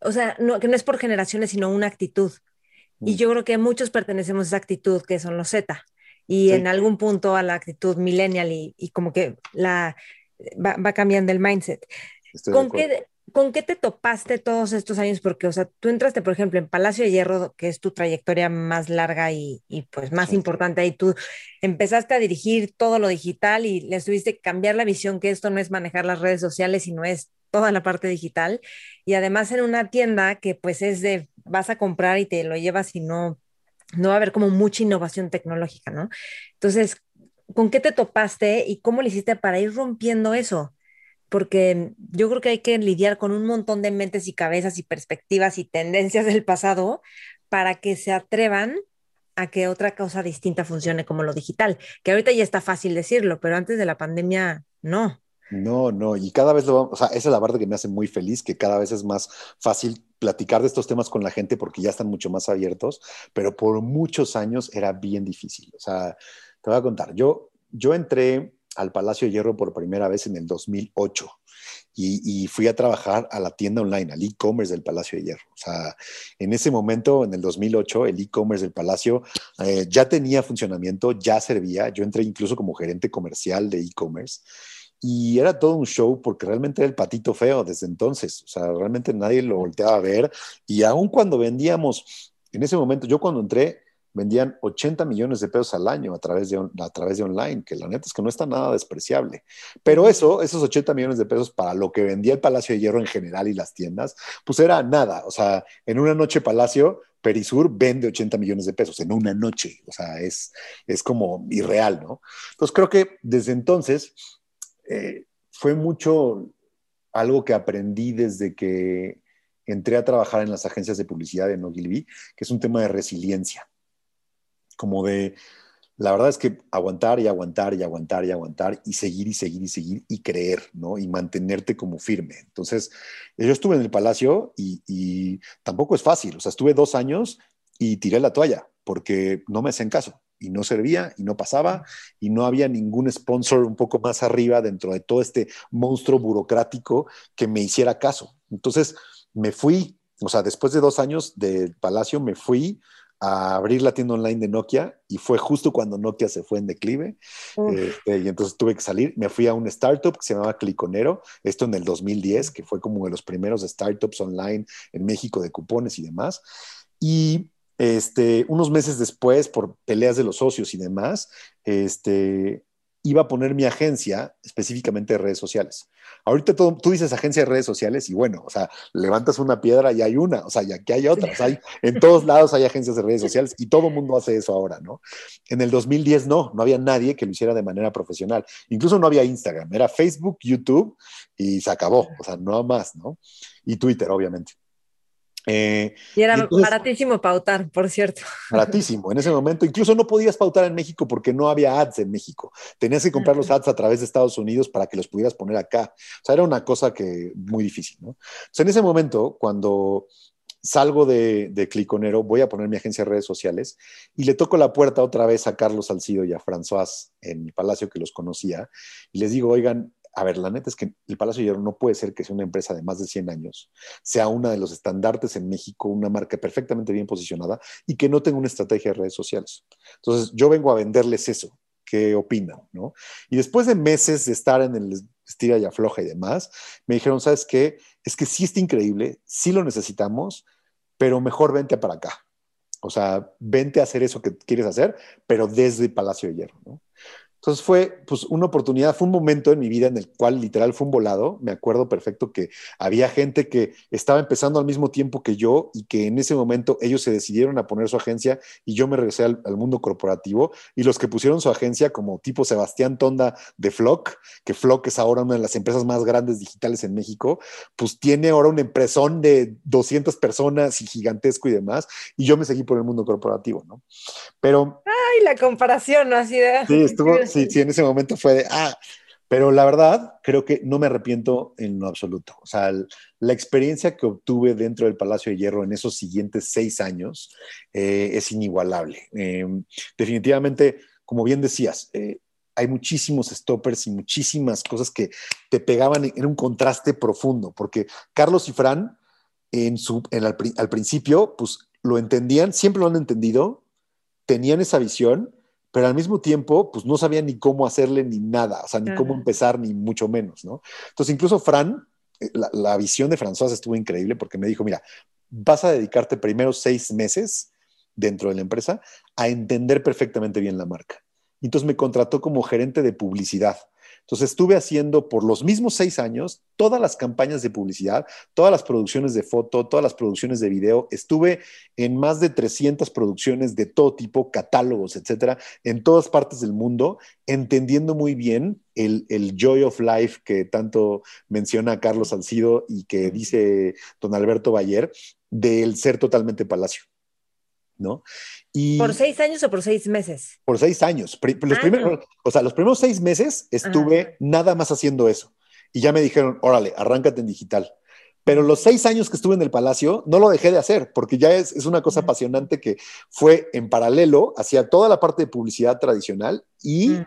o sea, no, que no es por generaciones, sino una actitud. Y mm. yo creo que muchos pertenecemos a esa actitud que son los Z. Y en algún punto a la actitud millennial y, como que la va, cambiando el mindset. ¿Con qué, ¿Con qué te topaste todos estos años? Porque, o sea, tú entraste, por ejemplo, en Palacio de Hierro, que es tu trayectoria más larga y, pues más importante, y tú empezaste a dirigir todo lo digital y les tuviste que cambiar la visión que esto no es manejar las redes sociales, sino es toda la parte digital. Y además en una tienda que pues es de, vas a comprar y te lo llevas y no, no va a haber como mucha innovación tecnológica, ¿no? Entonces, ¿con qué te topaste y cómo le hiciste para ir rompiendo eso? Porque yo creo que hay que lidiar con un montón de mentes y cabezas y perspectivas y tendencias del pasado para que se atrevan a que otra cosa distinta funcione como lo digital, que ahorita ya está fácil decirlo, pero antes de la pandemia no. No, no, y cada vez lo vamos, o sea, esa es la parte que me hace muy feliz, que cada vez es más fácil platicar de estos temas con la gente porque ya están mucho más abiertos, pero por muchos años era bien difícil. O sea, te voy a contar, yo, yo entré al Palacio de Hierro por primera vez en el 2008 y, fui a trabajar a la tienda online, al e-commerce del Palacio de Hierro. O sea, en ese momento, en el 2008, el e-commerce del Palacio eh, ya tenía funcionamiento, ya servía. Yo entré incluso como gerente comercial de e-commerce. Y era todo un show porque realmente era el patito feo desde entonces. O sea, realmente nadie lo volteaba a ver. Y aun cuando vendíamos, en ese momento, yo cuando entré, vendían 80 millones de pesos al año a través, de, a través de online, que la neta es que no está nada despreciable. Pero eso, esos 80 millones de pesos para lo que vendía el Palacio de Hierro en general y las tiendas, pues era nada. O sea, en una noche Palacio, Perisur vende 80 millones de pesos en una noche. O sea, es, es como irreal, ¿no? Entonces creo que desde entonces eh, fue mucho algo que aprendí desde que entré a trabajar en las agencias de publicidad de Ogilvy, que es un tema de resiliencia como de, la verdad es que aguantar y aguantar y aguantar y aguantar y seguir y seguir y seguir y creer, ¿no? Y mantenerte como firme. Entonces, yo estuve en el palacio y, tampoco es fácil, o sea, estuve dos años y tiré la toalla porque no me hacían caso y no servía y no pasaba y no había ningún sponsor un poco más arriba dentro de todo este monstruo burocrático que me hiciera caso. Entonces me fui, o sea, después de dos años del Palacio me fui a abrir la tienda online de Nokia y fue justo cuando Nokia se fue en declive este, y entonces tuve que salir. Me fui a un startup que se llamaba Cliconero, esto en el 2010, que fue como de los primeros startups online en México de cupones y demás. Y este, unos meses después, por peleas de los socios y demás, este, iba a poner mi agencia específicamente de redes sociales. Ahorita tú dices agencia de redes sociales y bueno, o sea, levantas una piedra y hay una, o sea, y aquí hay otras, hay, en todos lados hay agencias de redes sociales y todo el mundo hace eso ahora, ¿no? En el 2010 no, no había nadie que lo hiciera de manera profesional, incluso no había Instagram, era Facebook, YouTube y se acabó, o sea, no más, ¿no? Y Twitter, obviamente. Eh, y era baratísimo pautar, por cierto. Baratísimo, en ese momento. Incluso no podías pautar en México porque no había ads en México. Tenías que comprar los ads a través de Estados Unidos para que los pudieras poner acá. O sea, era una cosa que muy difícil, ¿no? Entonces, en ese momento, cuando salgo de, de, Cliconero, voy a poner mi agencia de redes sociales y le toco la puerta otra vez a Carlos Salcido y a François en mi palacio que los conocía y les digo, oigan, a ver, la neta es que el Palacio de Hierro no puede ser que sea una empresa de más de 100 años, sea una de los estandartes en México, una marca perfectamente bien posicionada y que no tenga una estrategia de redes sociales. Entonces, yo vengo a venderles eso. ¿Qué opinan? ¿no? Y después de meses de estar en el estira y afloja y demás, me dijeron, ¿sabes qué? Es que sí está increíble, sí lo necesitamos, pero mejor vente para acá. O sea, vente a hacer eso que quieres hacer, pero desde el Palacio de Hierro. ¿no? Entonces fue pues una oportunidad, fue un momento en mi vida en el cual literal fue un volado. Me acuerdo perfecto que había gente que estaba empezando al mismo tiempo que yo y que en ese momento ellos se decidieron a poner su agencia y yo me regresé al, mundo corporativo y los que pusieron su agencia como tipo Sebastián Tonda de Flock, que Flock es ahora una de las empresas más grandes digitales en México, pues tiene ahora una empresón de 200 personas y gigantesco y demás y yo me seguí por el mundo corporativo, ¿no? Pero... Ay, la comparación, ¿no? Así de... Sí, estuvo sí, sí, en ese momento fue de, ah, pero la verdad, creo que no me arrepiento en lo absoluto. O sea, la experiencia que obtuve dentro del Palacio de Hierro en esos siguientes seis años eh, es inigualable. Eh, definitivamente, como bien decías, eh, hay muchísimos stoppers y muchísimas cosas que te pegaban en, un contraste profundo, porque Carlos y Fran, en su, en al, al principio, pues lo entendían, siempre lo han entendido, tenían esa visión, pero al mismo tiempo, pues no sabía ni cómo hacerle ni nada, o sea, ni cómo empezar, ni mucho menos, ¿no? Entonces, incluso Fran, eh, la, visión de François estuvo increíble porque me dijo, mira, vas a dedicarte primero seis meses dentro de la empresa a entender perfectamente bien la marca. Y entonces me contrató como gerente de publicidad. Entonces estuve haciendo por los mismos seis años todas las campañas de publicidad, todas las producciones de foto, todas las producciones de video. Estuve en más de 300 producciones de todo tipo, catálogos, etcétera, en todas partes del mundo, entendiendo muy bien el, el, joy of life que tanto menciona Carlos Salcido y que dice don Alberto Bayer, del ser totalmente palacio. ¿No? ¿Por seis años o por seis meses? Por seis años. Los ah, primeros, O sea, los primeros seis meses estuve nada más haciendo eso. Y ya me dijeron, órale, arráncate en digital. Pero los seis años que estuve en el Palacio no lo dejé de hacer, porque ya es, es una cosa apasionante que fue en paralelo hacia toda la parte de publicidad tradicional y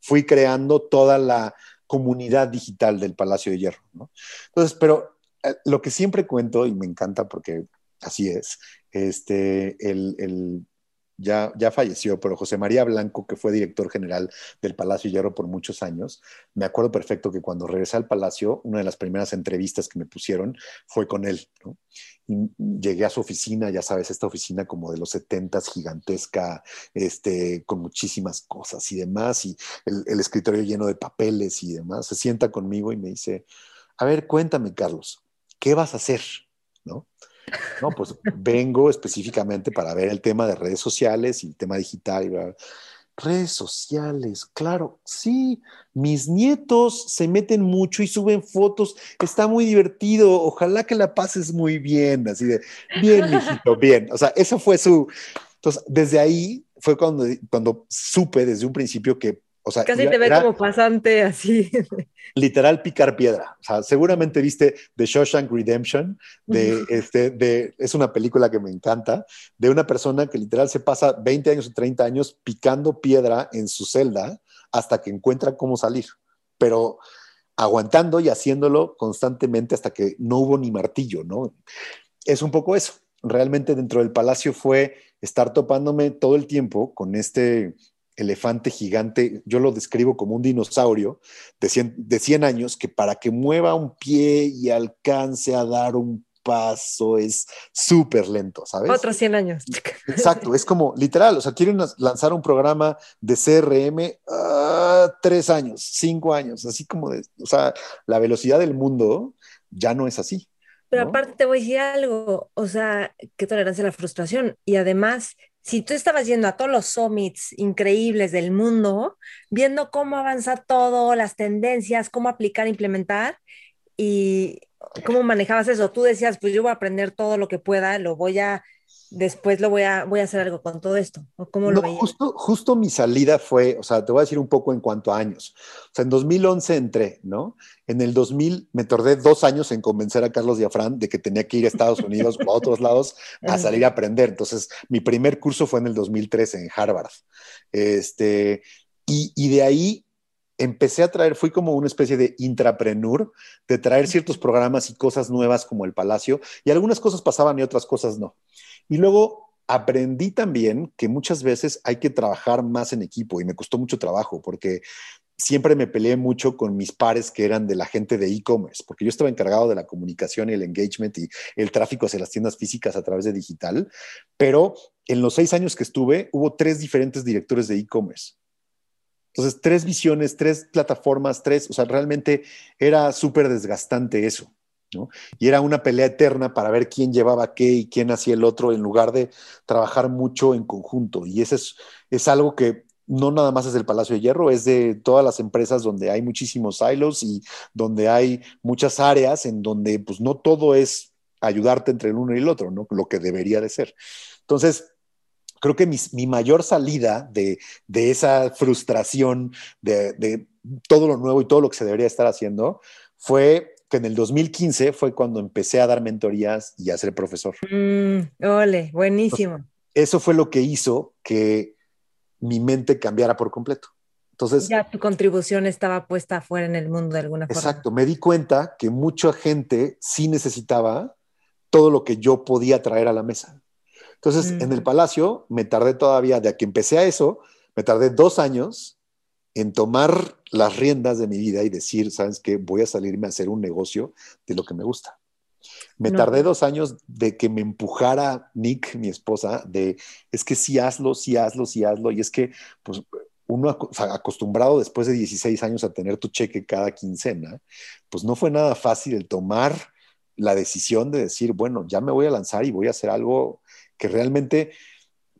fui creando toda la comunidad digital del Palacio de Hierro. ¿no? Entonces, pero eh, lo que siempre cuento, y me encanta porque así es, este, el, ya, ya, falleció, pero José María Blanco, que fue director general del Palacio Hierro por muchos años, me acuerdo perfecto que cuando regresé al Palacio, una de las primeras entrevistas que me pusieron fue con él. Llegué a su oficina, ya sabes, esta oficina como de los setentas, gigantesca, este, con muchísimas cosas y demás, y el, el escritorio lleno de papeles y demás. Se sienta conmigo y me dice, a ver, cuéntame, Carlos, ¿qué vas a hacer? ¿No? Pues vengo específicamente para ver el tema de redes sociales y el tema digital. Y redes sociales, claro, sí, mis nietos se meten mucho y suben fotos, está muy divertido, ojalá que la pases muy bien, así de, bien, hijito, bien. O sea, eso fue su... Entonces, desde ahí fue cuando, cuando supe desde un principio que Casi te ve como pasante así. Literal picar piedra. O sea, seguramente viste The Shawshank Redemption, de, este, de, es una película que me encanta, de una persona que literal se pasa 20 años o 30 años picando piedra en su celda hasta que encuentra cómo salir. Pero aguantando y haciéndolo constantemente hasta que no hubo ni martillo, ¿no? Es un poco eso. Realmente dentro del palacio fue estar topándome todo el tiempo con este elefante gigante, yo lo describo como un dinosaurio de 100, de 100 años que para que mueva un pie y alcance a dar un paso es súper lento, ¿sabes? Otros 100 años. Exacto, es como literal, o sea, quieren lanzar un programa de CRM uh, tres años, cinco años, así como de, o sea, la velocidad del mundo ya no es así. Pero aparte te voy a decir algo, o sea, qué tolerancia a la frustración. Y además, si tú estabas yendo a todos los summits increíbles del mundo, viendo cómo avanza todo, las tendencias, cómo aplicar, implementar y cómo manejabas eso, tú decías, pues yo voy a aprender todo lo que pueda, lo voy a después lo voy a, voy a hacer algo con todo esto? ¿O cómo lo justo, justo mi salida fue, o sea, te voy a decir un poco en cuanto a años. O sea, en 2011 entré, ¿no? En el 2000 me tardé dos años en convencer a Carlos Diafrán de que tenía que ir a Estados Unidos o a otros lados a salir a aprender. Entonces, mi primer curso fue en el 2013 en Harvard. Este, y, y de ahí empecé a traer, fui como una especie de intrapreneur, de traer ciertos programas y cosas nuevas como el Palacio, y algunas cosas pasaban y otras cosas no. Y luego aprendí también que muchas veces hay que trabajar más en equipo y me costó mucho trabajo porque siempre me peleé mucho con mis pares que eran de la gente de e-commerce, porque yo estaba encargado de la comunicación y el engagement y el tráfico hacia las tiendas físicas a través de digital, pero en los seis años que estuve hubo tres diferentes directores de e-commerce Entonces, tres visiones, tres plataformas, tres, o sea, realmente era súper desgastante eso. ¿no? Y era una pelea eterna para ver quién llevaba qué y quién hacía el otro en lugar de trabajar mucho en conjunto. Y eso es, es algo que no nada más es del Palacio de Hierro, es de todas las empresas donde hay muchísimos silos y donde hay muchas áreas en donde pues no todo es ayudarte entre el uno y el otro, ¿no? Lo que debería de ser. Entonces, creo que mi, mi mayor salida de, de esa frustración de, de, todo lo nuevo y todo lo que se debería estar haciendo fue que en el 2015 fue cuando empecé a dar mentorías y a ser profesor. Mm, ole, buenísimo. Entonces, eso fue lo que hizo que mi mente cambiara por completo. Entonces, ya tu contribución estaba puesta afuera en el mundo de alguna forma. Exacto, me di cuenta que mucha gente sí necesitaba todo lo que yo podía traer a la mesa. Entonces, mm. en el Palacio me tardé todavía, de que empecé a eso, me tardé dos años en tomar las riendas de mi vida y decir, ¿sabes qué? Voy a salirme a hacer un negocio de lo que me gusta. Me no. tardé dos años de que me empujara Nick, mi esposa, de, es que sí hazlo, sí hazlo, sí hazlo. Y es que, pues, uno acostumbrado después de 16 años a tener tu cheque cada quincena, pues no fue nada fácil el tomar la decisión de decir, bueno, ya me voy a lanzar y voy a hacer algo que realmente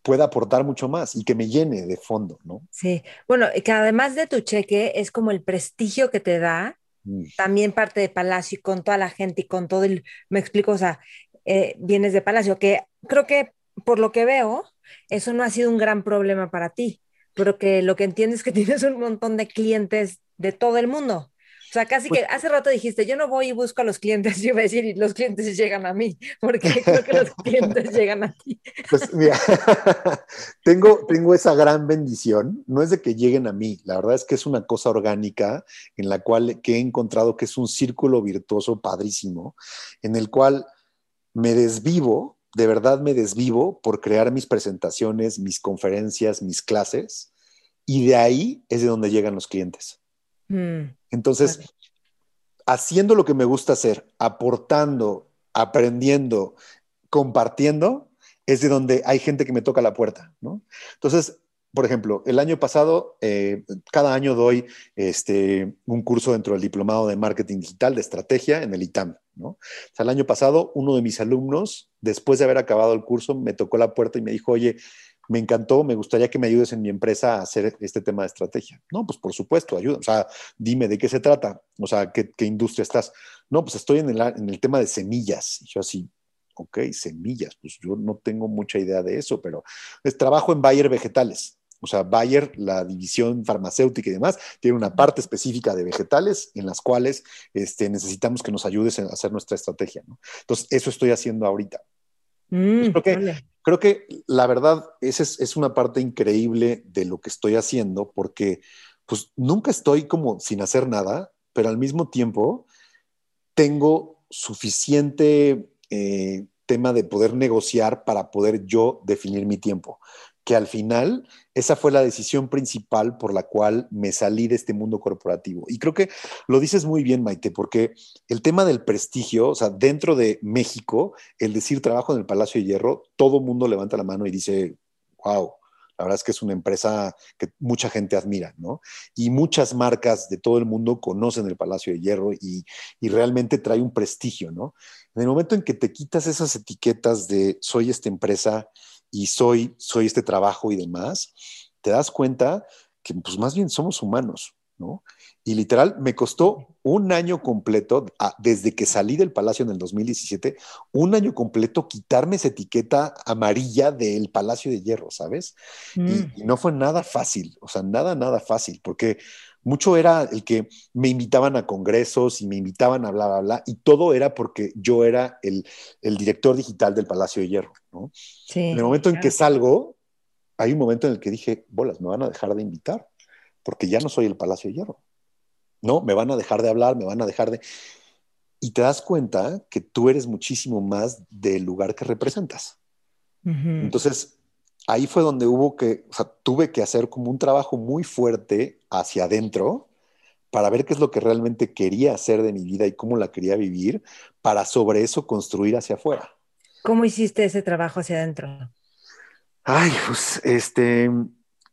pueda aportar mucho más y que me llene de fondo, ¿no? Sí, bueno, que además de tu cheque es como el prestigio que te da, mm. también parte de Palacio y con toda la gente y con todo el, me explico, o sea, eh, vienes de Palacio, que creo que por lo que veo, eso no ha sido un gran problema para ti, pero que lo que entiendes es que tienes un montón de clientes de todo el mundo. O sea, casi pues, que hace rato dijiste, yo no voy y busco a los clientes, yo iba a decir, y los clientes llegan a mí, porque creo que los clientes llegan a ti. Pues mira, tengo, tengo esa gran bendición, no es de que lleguen a mí, la verdad es que es una cosa orgánica en la cual que he encontrado que es un círculo virtuoso padrísimo, en el cual me desvivo, de verdad me desvivo por crear mis presentaciones, mis conferencias, mis clases, y de ahí es de donde llegan los clientes. Mm. Entonces, haciendo lo que me gusta hacer, aportando, aprendiendo, compartiendo, es de donde hay gente que me toca la puerta, ¿no? Entonces, por ejemplo, el año pasado, eh, cada año doy este, un curso dentro del diplomado de marketing digital de estrategia en el ITAM, ¿no? O sea, el año pasado, uno de mis alumnos, después de haber acabado el curso, me tocó la puerta y me dijo, oye, me encantó, me gustaría que me ayudes en mi empresa a hacer este tema de estrategia. No, pues por supuesto, ayuda. O sea, dime de qué se trata, o sea, qué, industria estás. No, pues estoy en el, tema de semillas. Y yo así, ok, semillas, pues yo no tengo mucha idea de eso, pero es trabajo en Bayer Vegetales. O sea, Bayer, la división farmacéutica y demás, tiene una parte específica de vegetales en las cuales este, necesitamos que nos ayudes a hacer nuestra estrategia. Entonces, eso estoy haciendo ahorita. Mm, creo, que, vale. creo, que, la verdad, esa es, es, una parte increíble de lo que estoy haciendo, porque pues nunca estoy como sin hacer nada, pero al mismo tiempo tengo suficiente eh, tema de poder negociar para poder yo definir mi tiempo que al final esa fue la decisión principal por la cual me salí de este mundo corporativo. Y creo que lo dices muy bien, Maite, porque el tema del prestigio, o sea, dentro de México, el decir trabajo en el Palacio de Hierro, todo mundo levanta la mano y dice, wow, la verdad es que es una empresa que mucha gente admira, ¿no? Y muchas marcas de todo el mundo conocen el Palacio de Hierro y, y, realmente trae un prestigio, ¿no? En el momento en que te quitas esas etiquetas de soy esta empresa y soy, soy este trabajo y demás, te das cuenta que pues más bien somos humanos, ¿no? Y literal, me costó un año completo, desde que salí del Palacio en el 2017, un año completo quitarme esa etiqueta amarilla del Palacio de Hierro, ¿sabes? Mm. Y, y, no fue nada fácil, o sea, nada, nada fácil, porque mucho era el que me invitaban a congresos y me invitaban a bla, bla, bla, y todo era porque yo era el, el director digital del Palacio de Hierro, ¿no? Sí, en el momento claro. en que salgo, hay un momento en el que dije, bolas, me van a dejar de invitar, porque ya no soy el Palacio de Hierro. No, me van a dejar de hablar, me van a dejar de... Y te das cuenta que tú eres muchísimo más del lugar que representas. Uh -huh. Entonces, ahí fue donde hubo que, o sea, tuve que hacer como un trabajo muy fuerte hacia adentro para ver qué es lo que realmente quería hacer de mi vida y cómo la quería vivir, para sobre eso construir hacia afuera. ¿Cómo hiciste ese trabajo hacia adentro? Ay, pues, este,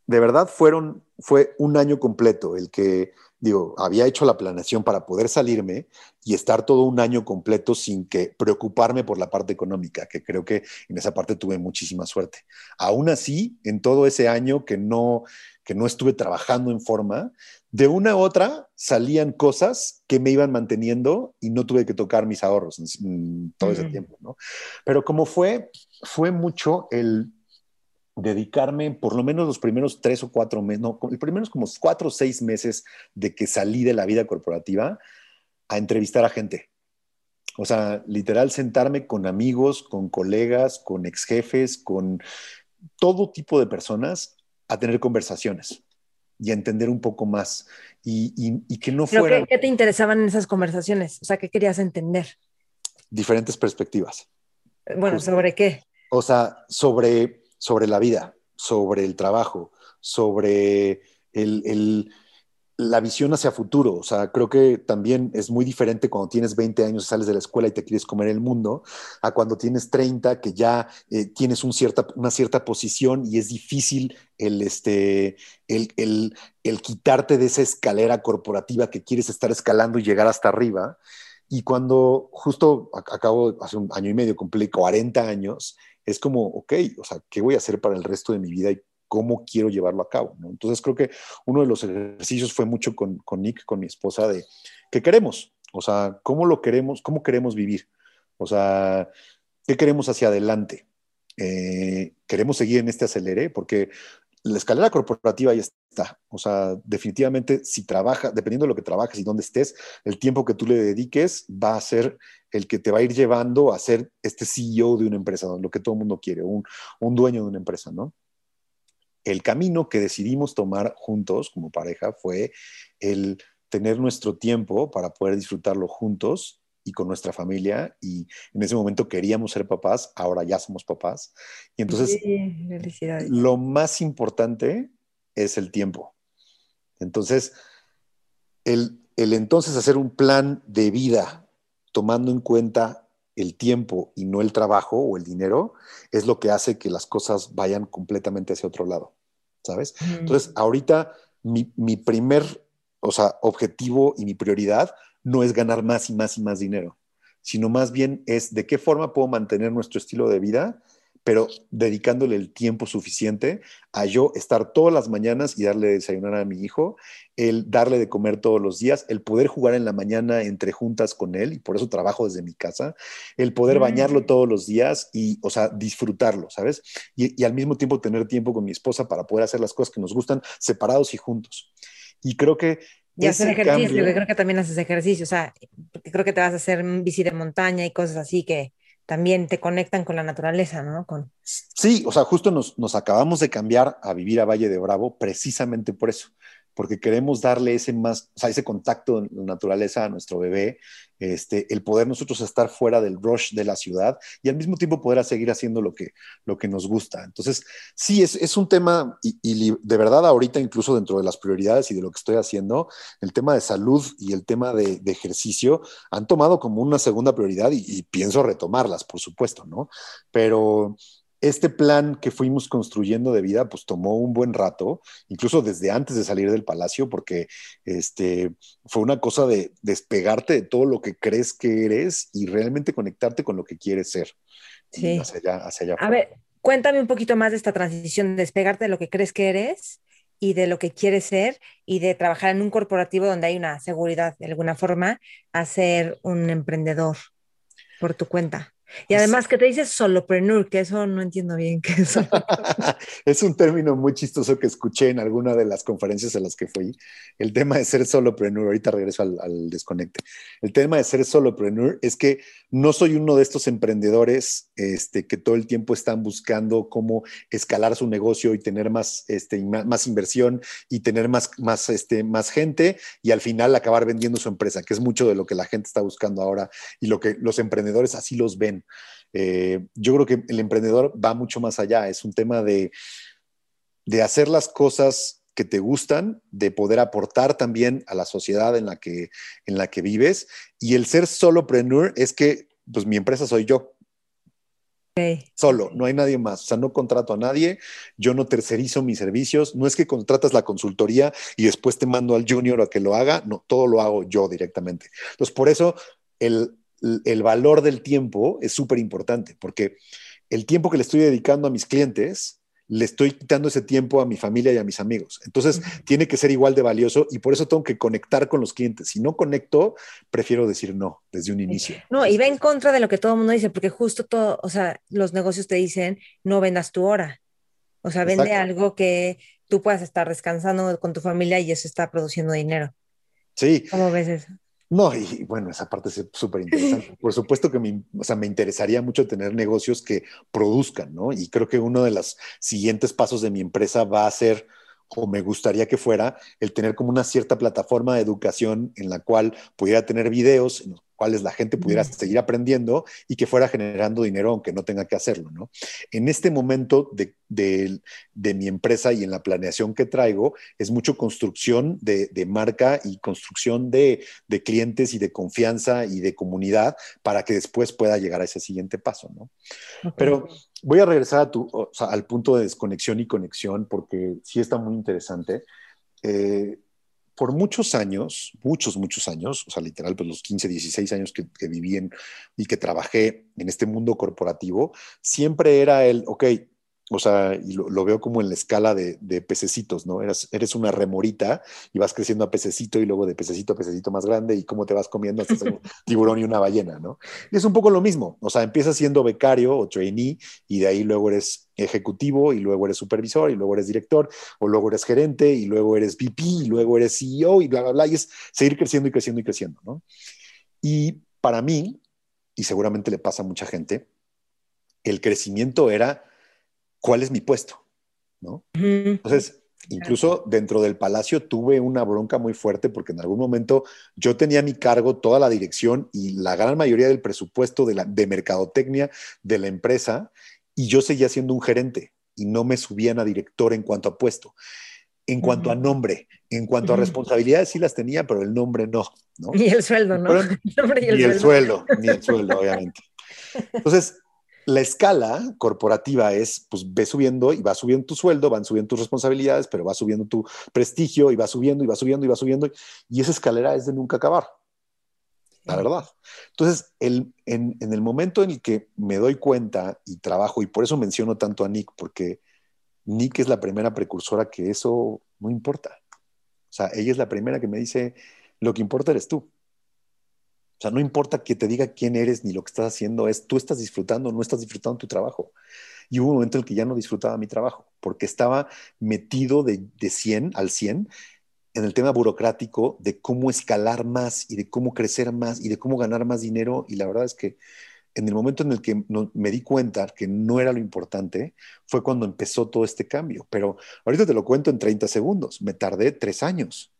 de verdad fueron, fue un año completo el que, digo, había hecho la planeación para poder salirme y estar todo un año completo sin que preocuparme por la parte económica, que creo que en esa parte tuve muchísima suerte. Aún así, en todo ese año que no, que no estuve trabajando en forma, de una u otra salían cosas que me iban manteniendo y no tuve que tocar mis ahorros en, todo ese tiempo, ¿no? Pero como fue, fue mucho el dedicarme por lo menos los primeros tres o cuatro meses, no, el primeros como cuatro o seis meses de que salí de la vida corporativa a entrevistar a gente. O sea, literal sentarme con amigos, con colegas, con ex jefes, con todo tipo de personas a tener conversaciones y a entender un poco más y, que no fuera... ¿qué, te interesaban en esas conversaciones? O sea, ¿qué querías entender? Diferentes perspectivas. Bueno, ¿sobre qué? O sea, sobre sobre la vida, sobre el trabajo, sobre la visión hacia futuro. O sea, creo que también es muy diferente cuando tienes 20 años y sales de la escuela y te quieres comer el mundo, a cuando tienes 30 que ya eh, tienes cierta, una cierta posición y es difícil el, este, el, el quitarte de esa escalera corporativa que quieres estar escalando y llegar hasta arriba. Y cuando justo acabo, hace un año y medio, cumplí 40 años es como, ok, o sea, ¿qué voy a hacer para el resto de mi vida y cómo quiero llevarlo a cabo? Entonces creo que uno de los ejercicios fue mucho con, Nick, con mi esposa, de qué queremos, o sea, cómo lo queremos, cómo queremos vivir, o sea, qué queremos hacia adelante. Eh, queremos seguir en este acelere porque la escalera corporativa ya está. O sea, definitivamente si trabaja, dependiendo de lo que trabajes y dónde estés, el tiempo que tú le dediques va a ser el que te va a ir llevando a ser este CEO de una empresa, lo que todo el mundo quiere, un, un dueño de una empresa, ¿no? El camino que decidimos tomar juntos como pareja fue el tener nuestro tiempo para poder disfrutarlo juntos y con nuestra familia y en ese momento queríamos ser papás, ahora ya somos papás. Y entonces lo más importante es el tiempo. Entonces, el, el entonces hacer un plan de vida tomando en cuenta el tiempo y no el trabajo o el dinero es lo que hace que las cosas vayan completamente hacia otro lado, ¿sabes? Entonces, ahorita mi, mi primer, o sea, objetivo y mi prioridad no es ganar más y más y más dinero, sino más bien es de qué forma puedo mantener nuestro estilo de vida, pero dedicándole el tiempo suficiente a yo estar todas las mañanas y darle de desayunar a mi hijo, el darle de comer todos los días, el poder jugar en la mañana entre juntas con él, y por eso trabajo desde mi casa, el poder bañarlo mm. todos los días y, o sea, disfrutarlo, ¿sabes? Y, y al mismo tiempo tener tiempo con mi esposa para poder hacer las cosas que nos gustan separados y juntos. Y creo que y hacer ejercicio, creo que también haces ejercicio, o sea, creo que te vas a hacer bici de montaña y cosas así que también te conectan con la naturaleza, ¿no? Con... Sí, o sea, justo nos, nos acabamos de cambiar a vivir a Valle de Bravo precisamente por eso, porque queremos darle ese más, o sea, ese contacto en la naturaleza a nuestro bebé, este, el poder nosotros estar fuera del rush de la ciudad y al mismo tiempo poder seguir haciendo lo que, lo que nos gusta. Entonces, sí, es, es un tema y, de verdad ahorita incluso dentro de las prioridades y de lo que estoy haciendo, el tema de salud y el tema de, de ejercicio han tomado como una segunda prioridad y, y pienso retomarlas, por supuesto, ¿no? Pero este plan que fuimos construyendo de vida, pues tomó un buen rato, incluso desde antes de salir del palacio, porque este, fue una cosa de despegarte de todo lo que crees que eres y realmente conectarte con lo que quieres ser. Sí. Hacia allá, hacia allá. A ver, cuéntame un poquito más de esta transición, despegarte de lo que crees que eres y de lo que quieres ser y de trabajar en un corporativo donde hay una seguridad de alguna forma a ser un emprendedor por tu cuenta. Y además que te dices solopreneur, que eso no entiendo bien qué es. es un término muy chistoso que escuché en alguna de las conferencias a las que fui. El tema de ser solopreneur, ahorita regreso al, al desconecte. El tema de ser solopreneur es que no soy uno de estos emprendedores este, que todo el tiempo están buscando cómo escalar su negocio y tener más, este, más, inversión y tener más, más, este, más gente y al final acabar vendiendo su empresa, que es mucho de lo que la gente está buscando ahora y lo que los emprendedores así los ven. Eh, yo creo que el emprendedor va mucho más allá, es un tema de, de hacer las cosas que te gustan, de poder aportar también a la sociedad en la que, en la que vives. Y el ser solopreneur es que, pues mi empresa soy yo. Solo, no hay nadie más. O sea, no contrato a nadie, yo no tercerizo mis servicios. No es que contratas la consultoría y después te mando al junior a que lo haga. No, todo lo hago yo directamente. Entonces, por eso el, el valor del tiempo es súper importante, porque el tiempo que le estoy dedicando a mis clientes le estoy quitando ese tiempo a mi familia y a mis amigos. Entonces, tiene que ser igual de valioso y por eso tengo que conectar con los clientes. Si no conecto, prefiero decir no desde un inicio. No, y va en contra de lo que todo el mundo dice, porque justo todo, o sea, los negocios te dicen, no vendas tu hora. O sea, vende algo que tú puedas estar descansando con tu familia y eso está produciendo dinero. Sí. ¿Cómo ves eso? No, y bueno, esa parte es súper interesante. Por supuesto que me, o sea, me interesaría mucho tener negocios que produzcan, ¿no? Y creo que uno de los siguientes pasos de mi empresa va a ser, o me gustaría que fuera, el tener como una cierta plataforma de educación en la cual pudiera tener videos en cuales la gente pudiera seguir aprendiendo y que fuera generando dinero aunque no tenga que hacerlo, ¿no? En este momento de, mi empresa y en la planeación que traigo es mucho construcción de, marca y construcción de, clientes y de confianza y de comunidad para que después pueda llegar a ese siguiente paso, ¿no? Pero voy a regresar al punto de desconexión y conexión porque sí está muy interesante. Eh, por muchos años, muchos, muchos años, o sea, literal, pues los 15, 16 años que, viví en, y que trabajé en este mundo corporativo, siempre era el, ok, o sea, y lo, veo como en la escala de, pececitos, ¿no? Eres, eres, una remorita y vas creciendo a pececito y luego de pececito a pececito más grande y cómo te vas comiendo hasta ser un tiburón y una ballena, ¿no? Y es un poco lo mismo, o sea, empiezas siendo becario o trainee y de ahí luego eres ejecutivo y luego eres supervisor y luego eres director o luego eres gerente y luego eres VP y luego eres CEO y bla, bla, bla, y es seguir creciendo y creciendo y creciendo, ¿no? Y para mí, y seguramente le pasa a mucha gente, el crecimiento era cuál es mi puesto, ¿no? Entonces, incluso dentro del palacio tuve una bronca muy fuerte porque en algún momento yo tenía a mi cargo toda la dirección y la gran mayoría del presupuesto de, la, de mercadotecnia de la empresa y yo seguía siendo un gerente y no me subían a director en cuanto a puesto. En cuanto a nombre, en cuanto a responsabilidades sí las tenía, pero el nombre no. ¿no? Ni el sueldo, ¿no? ni el sueldo, ni el sueldo, obviamente. Entonces, la escala corporativa es, pues, ve subiendo y va subiendo tu sueldo, van subiendo tus responsabilidades, pero va subiendo tu prestigio y va subiendo y va subiendo y va subiendo. Y esa escalera es de nunca acabar, la verdad. Entonces, el, en, en, el momento en el que me doy cuenta y trabajo, y por eso menciono tanto a Nick, porque Nick es la primera precursora que eso no importa. O sea, ella es la primera que me dice, lo que importa eres tú. Sea, no importa que te diga quién eres ni lo que estás haciendo, es tú estás disfrutando no estás disfrutando tu trabajo. Y hubo un momento en el que ya no disfrutaba mi trabajo, porque estaba metido de, de 100 al 100 en el tema burocrático de cómo escalar más y de cómo crecer más y de cómo ganar más dinero. Y la verdad es que en el momento en el que me di cuenta que no era lo importante, fue cuando empezó todo este cambio. Pero ahorita te lo cuento en 30 segundos. Me tardé tres años.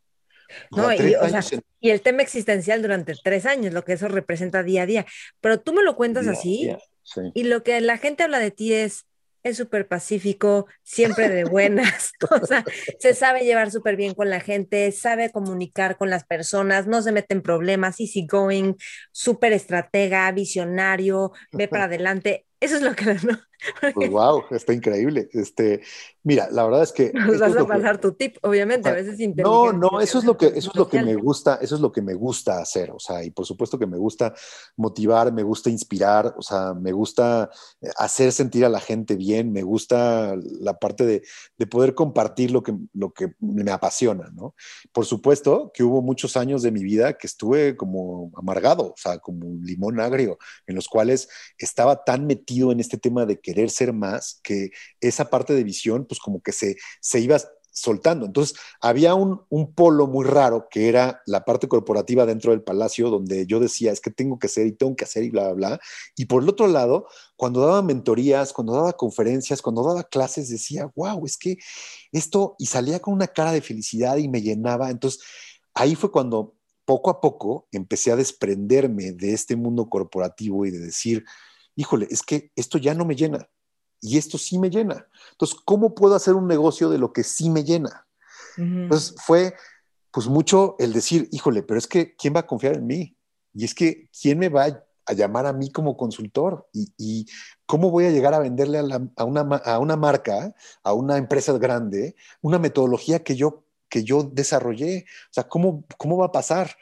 No, y, el tema existencial durante tres años, lo que eso representa día a día. Pero tú me lo cuentas así y lo que la gente habla de ti es, es súper pacífico, siempre de buenas, o sea, se sabe llevar súper bien con la gente, sabe comunicar con las personas, no se mete en problemas, easy going, súper estratega, visionario, ve para adelante. Eso es lo que... ¿no? Pues wow, está increíble. Este, mira, la verdad es que. Nos vas a pasar tu tip, obviamente, a veces No, no, eso es lo que, eso es lo que me gusta, eso es lo que me gusta hacer. O sea, y por supuesto que me gusta motivar, me gusta inspirar, o sea, me gusta eh, hacer sentir a la gente bien, me gusta la parte de, de poder compartir lo que, lo que me apasiona, ¿no? Por supuesto que hubo muchos años de mi vida que estuve como amargado, o sea, como un limón agrio, en los cuales estaba tan metido en este tema de que querer ser más, que esa parte de visión, pues como que se, se iba soltando. Entonces, había un, un, polo muy raro que era la parte corporativa dentro del palacio, donde yo decía, es que tengo que ser y tengo que hacer y bla, bla, bla. Y por el otro lado, cuando daba mentorías, cuando daba conferencias, cuando daba clases, decía, wow, es que esto, y salía con una cara de felicidad y me llenaba. Entonces, ahí fue cuando poco a poco empecé a desprenderme de este mundo corporativo y de decir, híjole, es que esto ya no me llena y esto sí me llena. Entonces, ¿cómo puedo hacer un negocio de lo que sí me llena? Entonces, fue pues mucho el decir, híjole, pero es que, ¿quién va a confiar en mí? Y es que, ¿quién me va a llamar a mí como consultor? Y, ¿cómo voy a llegar a venderle a, una, a una marca, a una empresa grande, una metodología que yo, que yo desarrollé? O sea, ¿cómo, ¿cómo va a pasar?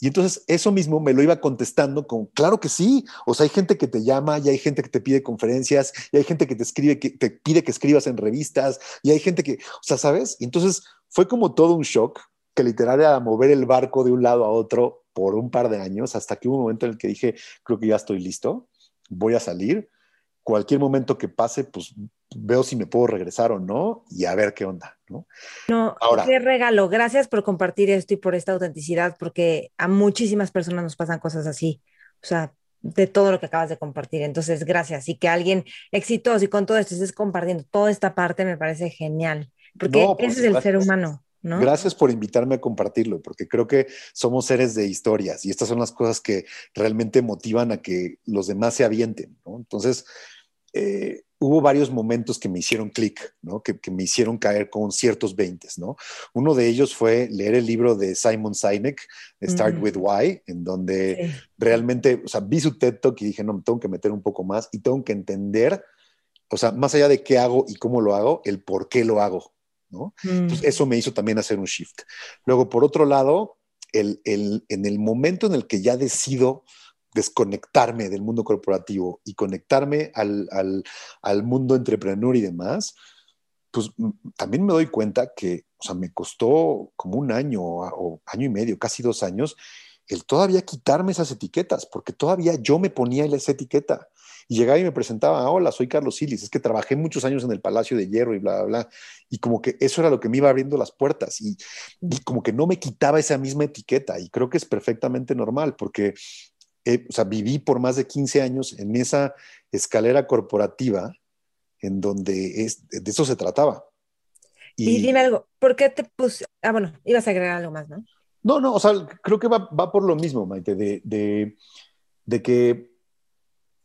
Y entonces eso mismo me lo iba contestando con, claro que sí, o sea, hay gente que te llama y hay gente que te pide conferencias y hay gente que te escribe, que te pide que escribas en revistas y hay gente que, o sea, ¿sabes? Y entonces fue como todo un shock que literal era mover el barco de un lado a otro por un par de años hasta que hubo un momento en el que dije, creo que ya estoy listo, voy a salir, cualquier momento que pase, pues veo si me puedo regresar o no y a ver qué onda, ¿no? No, Ahora, qué regalo. Gracias por compartir esto y por esta autenticidad, porque a muchísimas personas nos pasan cosas así. O sea, de todo lo que acabas de compartir. Entonces, gracias. Y que alguien exitoso y con todo esto estés compartiendo toda esta parte me parece genial, porque pues, ese es el ser humano. ¿No? Gracias por invitarme a compartirlo, porque creo que somos seres de historias y estas son las cosas que realmente motivan a que los demás se avienten. ¿no? Entonces, eh, hubo varios momentos que me hicieron clic, ¿no? que, me hicieron caer con ciertos veintes. ¿no? Uno de ellos fue leer el libro de Simon Sinek, Start with Why, en donde realmente, o sea, vi su TED Talk y dije, no, me tengo que meter un poco más y tengo que entender, o sea, más allá de qué hago y cómo lo hago, el por qué lo hago. ¿no? Entonces, eso me hizo también hacer un shift. Luego, por otro lado, el, el, en el momento en el que ya decido desconectarme del mundo corporativo y conectarme al, al, mundo entrepreneur y demás, pues también me doy cuenta que, o sea, me costó como un año o año y medio, casi dos años, el todavía quitarme esas etiquetas, porque todavía yo me ponía esa etiqueta. Y llegaba y me presentaba, hola, soy Carlos Silis, es que trabajé muchos años en el Palacio de Hierro y bla, bla, bla. Y como que eso era lo que me iba abriendo las puertas y, y como que no me quitaba esa misma etiqueta. Y creo que es perfectamente normal, porque eh, o sea, viví por más de 15 años en esa escalera corporativa en donde es, de eso se trataba. Y, dime algo, ¿por qué te puse? Ah, bueno, ibas a agregar algo más, ¿no? No, no, o sea, creo que va, va por lo mismo, Maite, de, de, de, que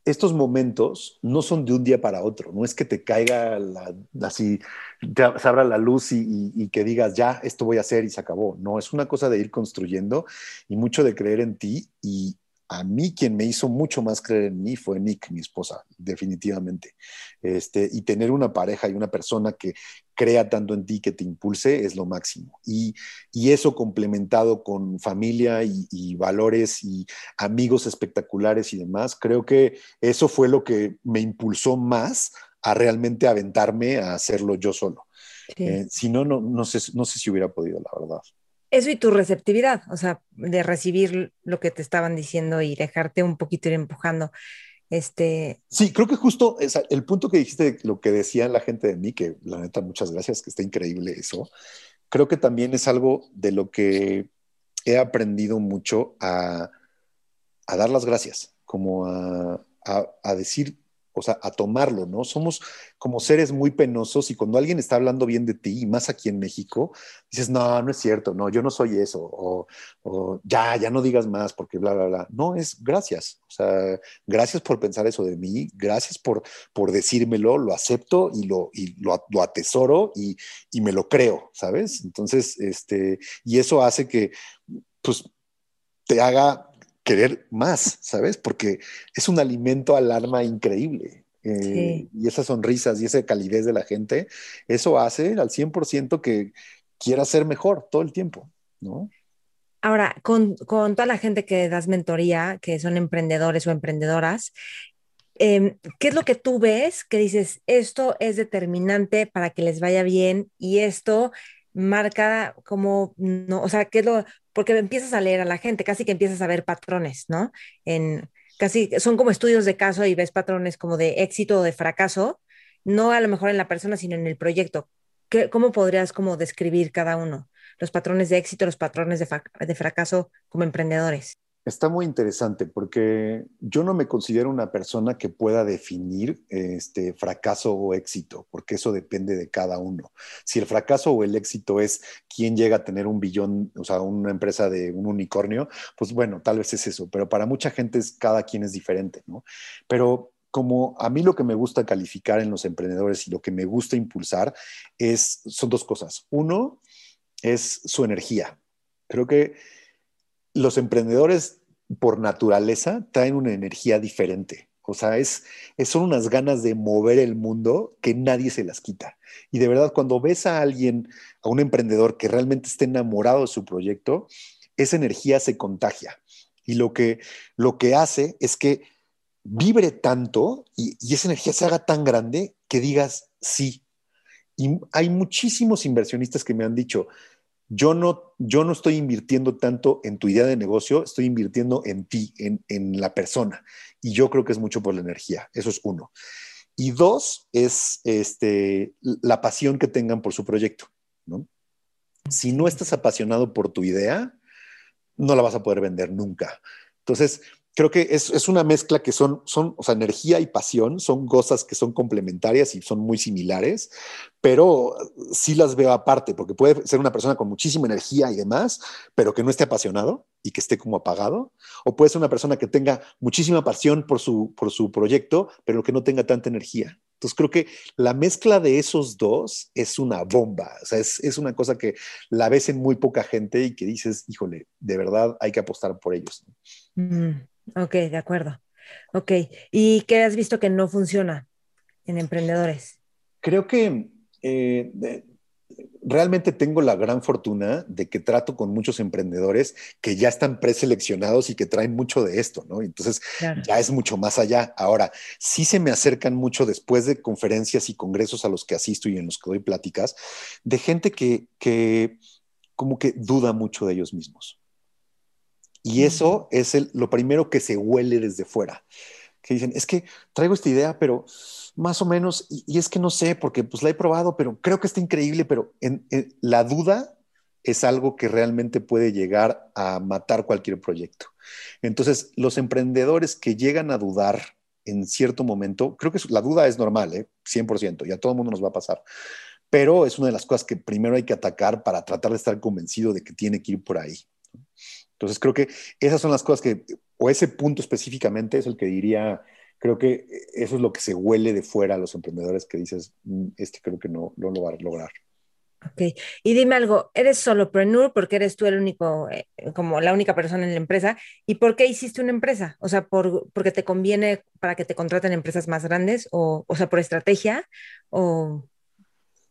estos momentos no son de un día para otro, no es que te caiga la, así, te, se abra la luz y, y, que digas, ya, esto voy a hacer y se acabó. No, es una cosa de ir construyendo y mucho de creer en ti y, a mí quien me hizo mucho más creer en mí fue Nick, mi esposa, definitivamente. Este, y tener una pareja y una persona que crea tanto en ti, que te impulse, es lo máximo. Y, eso complementado con familia y, valores y amigos espectaculares y demás, creo que eso fue lo que me impulsó más a realmente aventarme a hacerlo yo solo. Eh, si no, no, no, sé, no sé si hubiera podido, la verdad. Eso y tu receptividad, o sea, de recibir lo que te estaban diciendo y dejarte un poquito ir empujando. Este... Sí, creo que justo el punto que dijiste, lo que decía la gente de mí, que la neta, muchas gracias, que está increíble eso, creo que también es algo de lo que he aprendido mucho a, a dar las gracias, como a, a, a decir o sea, a tomarlo, ¿no? Somos como seres muy penosos y cuando alguien está hablando bien de ti, y más aquí en México, dices, no, no es cierto, no, yo no soy eso, o, ya, ya no digas más porque bla, bla, bla. No, es gracias, o sea, gracias por pensar eso de mí, gracias por, por decírmelo, lo acepto y lo, y lo, lo atesoro y, y me lo creo, ¿sabes? Entonces, este, y eso hace que, pues, te haga querer más, ¿sabes? Porque es un alimento al alma increíble. Eh, y esas sonrisas y esa calidez de la gente, eso hace al 100% que quiera ser mejor todo el tiempo, ¿no? Ahora, con, con toda la gente que das mentoría, que son emprendedores o emprendedoras, em, ¿qué es lo que tú ves que dices, esto es determinante para que les vaya bien y esto marca como, no, o sea, ¿qué es lo, porque empiezas a leer a la gente, casi que empiezas a ver patrones, ¿no? En, casi son como estudios de caso y ves patrones como de éxito o de fracaso, no a lo mejor en la persona, sino en el proyecto. ¿Qué, ¿Cómo podrías como describir cada uno? Los patrones de éxito, los patrones de, de fracaso como emprendedores. Está muy interesante porque yo no me considero una persona que pueda definir este fracaso o éxito, porque eso depende de cada uno. Si el fracaso o el éxito es quién llega a tener un billón, o sea, una empresa de un unicornio, pues bueno, tal vez es eso, pero para mucha gente es, cada quien es diferente, ¿no? Pero como a mí lo que me gusta calificar en los emprendedores y lo que me gusta impulsar es, son dos cosas. Uno es su energía. Creo que los emprendedores por naturaleza traen una energía diferente. O sea, es, son unas ganas de mover el mundo que nadie se las quita. Y de verdad, cuando ves a alguien, a un emprendedor que realmente esté enamorado de su proyecto, esa energía se contagia. Y lo que, lo que hace es que vibre tanto y, y esa energía se haga tan grande que digas sí. Y hay muchísimos inversionistas que me han dicho, yo no, yo no estoy invirtiendo tanto en tu idea de negocio, estoy invirtiendo en ti, en, en la persona. Y yo creo que es mucho por la energía. Eso es uno. Y dos, es este, la pasión que tengan por su proyecto. Si no estás apasionado por tu idea, no la vas a poder vender nunca. Entonces, creo que es, una mezcla que son, son, o sea, energía y pasión son cosas que son complementarias y son muy similares, pero sí las veo aparte, porque puede ser una persona con muchísima energía y demás, pero que no esté apasionado y que esté como apagado, o puede ser una persona que tenga muchísima pasión por su, por su proyecto, pero que no tenga tanta energía. Entonces creo que la mezcla de esos dos es una bomba, o sea, es, una cosa que la ves en muy poca gente y que dices, híjole, de verdad hay que apostar por ellos. Mm. Ok, de acuerdo. Ok, ¿y qué has visto que no funciona en emprendedores? Creo que eh, realmente tengo la gran fortuna de que trato con muchos emprendedores que ya están preseleccionados y que traen mucho de esto, ¿no? Entonces ya es mucho más allá. Ahora, sí se me acercan mucho después de conferencias y congresos a los que asisto y en los que doy pláticas, de gente que, que como que duda mucho de ellos mismos. Y eso es lo primero que se huele desde fuera. Que dicen, es que traigo esta idea, pero más o menos, y, es que no sé, porque pues la he probado, pero creo que está increíble, pero en, la duda es algo que realmente puede llegar a matar cualquier proyecto. Entonces, los emprendedores que llegan a dudar en cierto momento, creo que la duda es normal, ¿eh? 100%, y a todo el mundo nos va a pasar, pero es una de las cosas que primero hay que atacar para tratar de estar convencido de que tiene que ir por ahí. Entonces creo que esas son las cosas que, o ese punto específicamente es el que diría, creo que eso es lo que se huele de fuera a los emprendedores que dices, mm, este creo que no, lo va a lograr. Ok, y dime algo, ¿eres solopreneur porque eres tú el único, eh, como la única persona en la empresa? ¿Y por qué hiciste una empresa? O sea, por, ¿porque te conviene para que te contraten empresas más grandes? ¿O, o sea, por estrategia? ¿O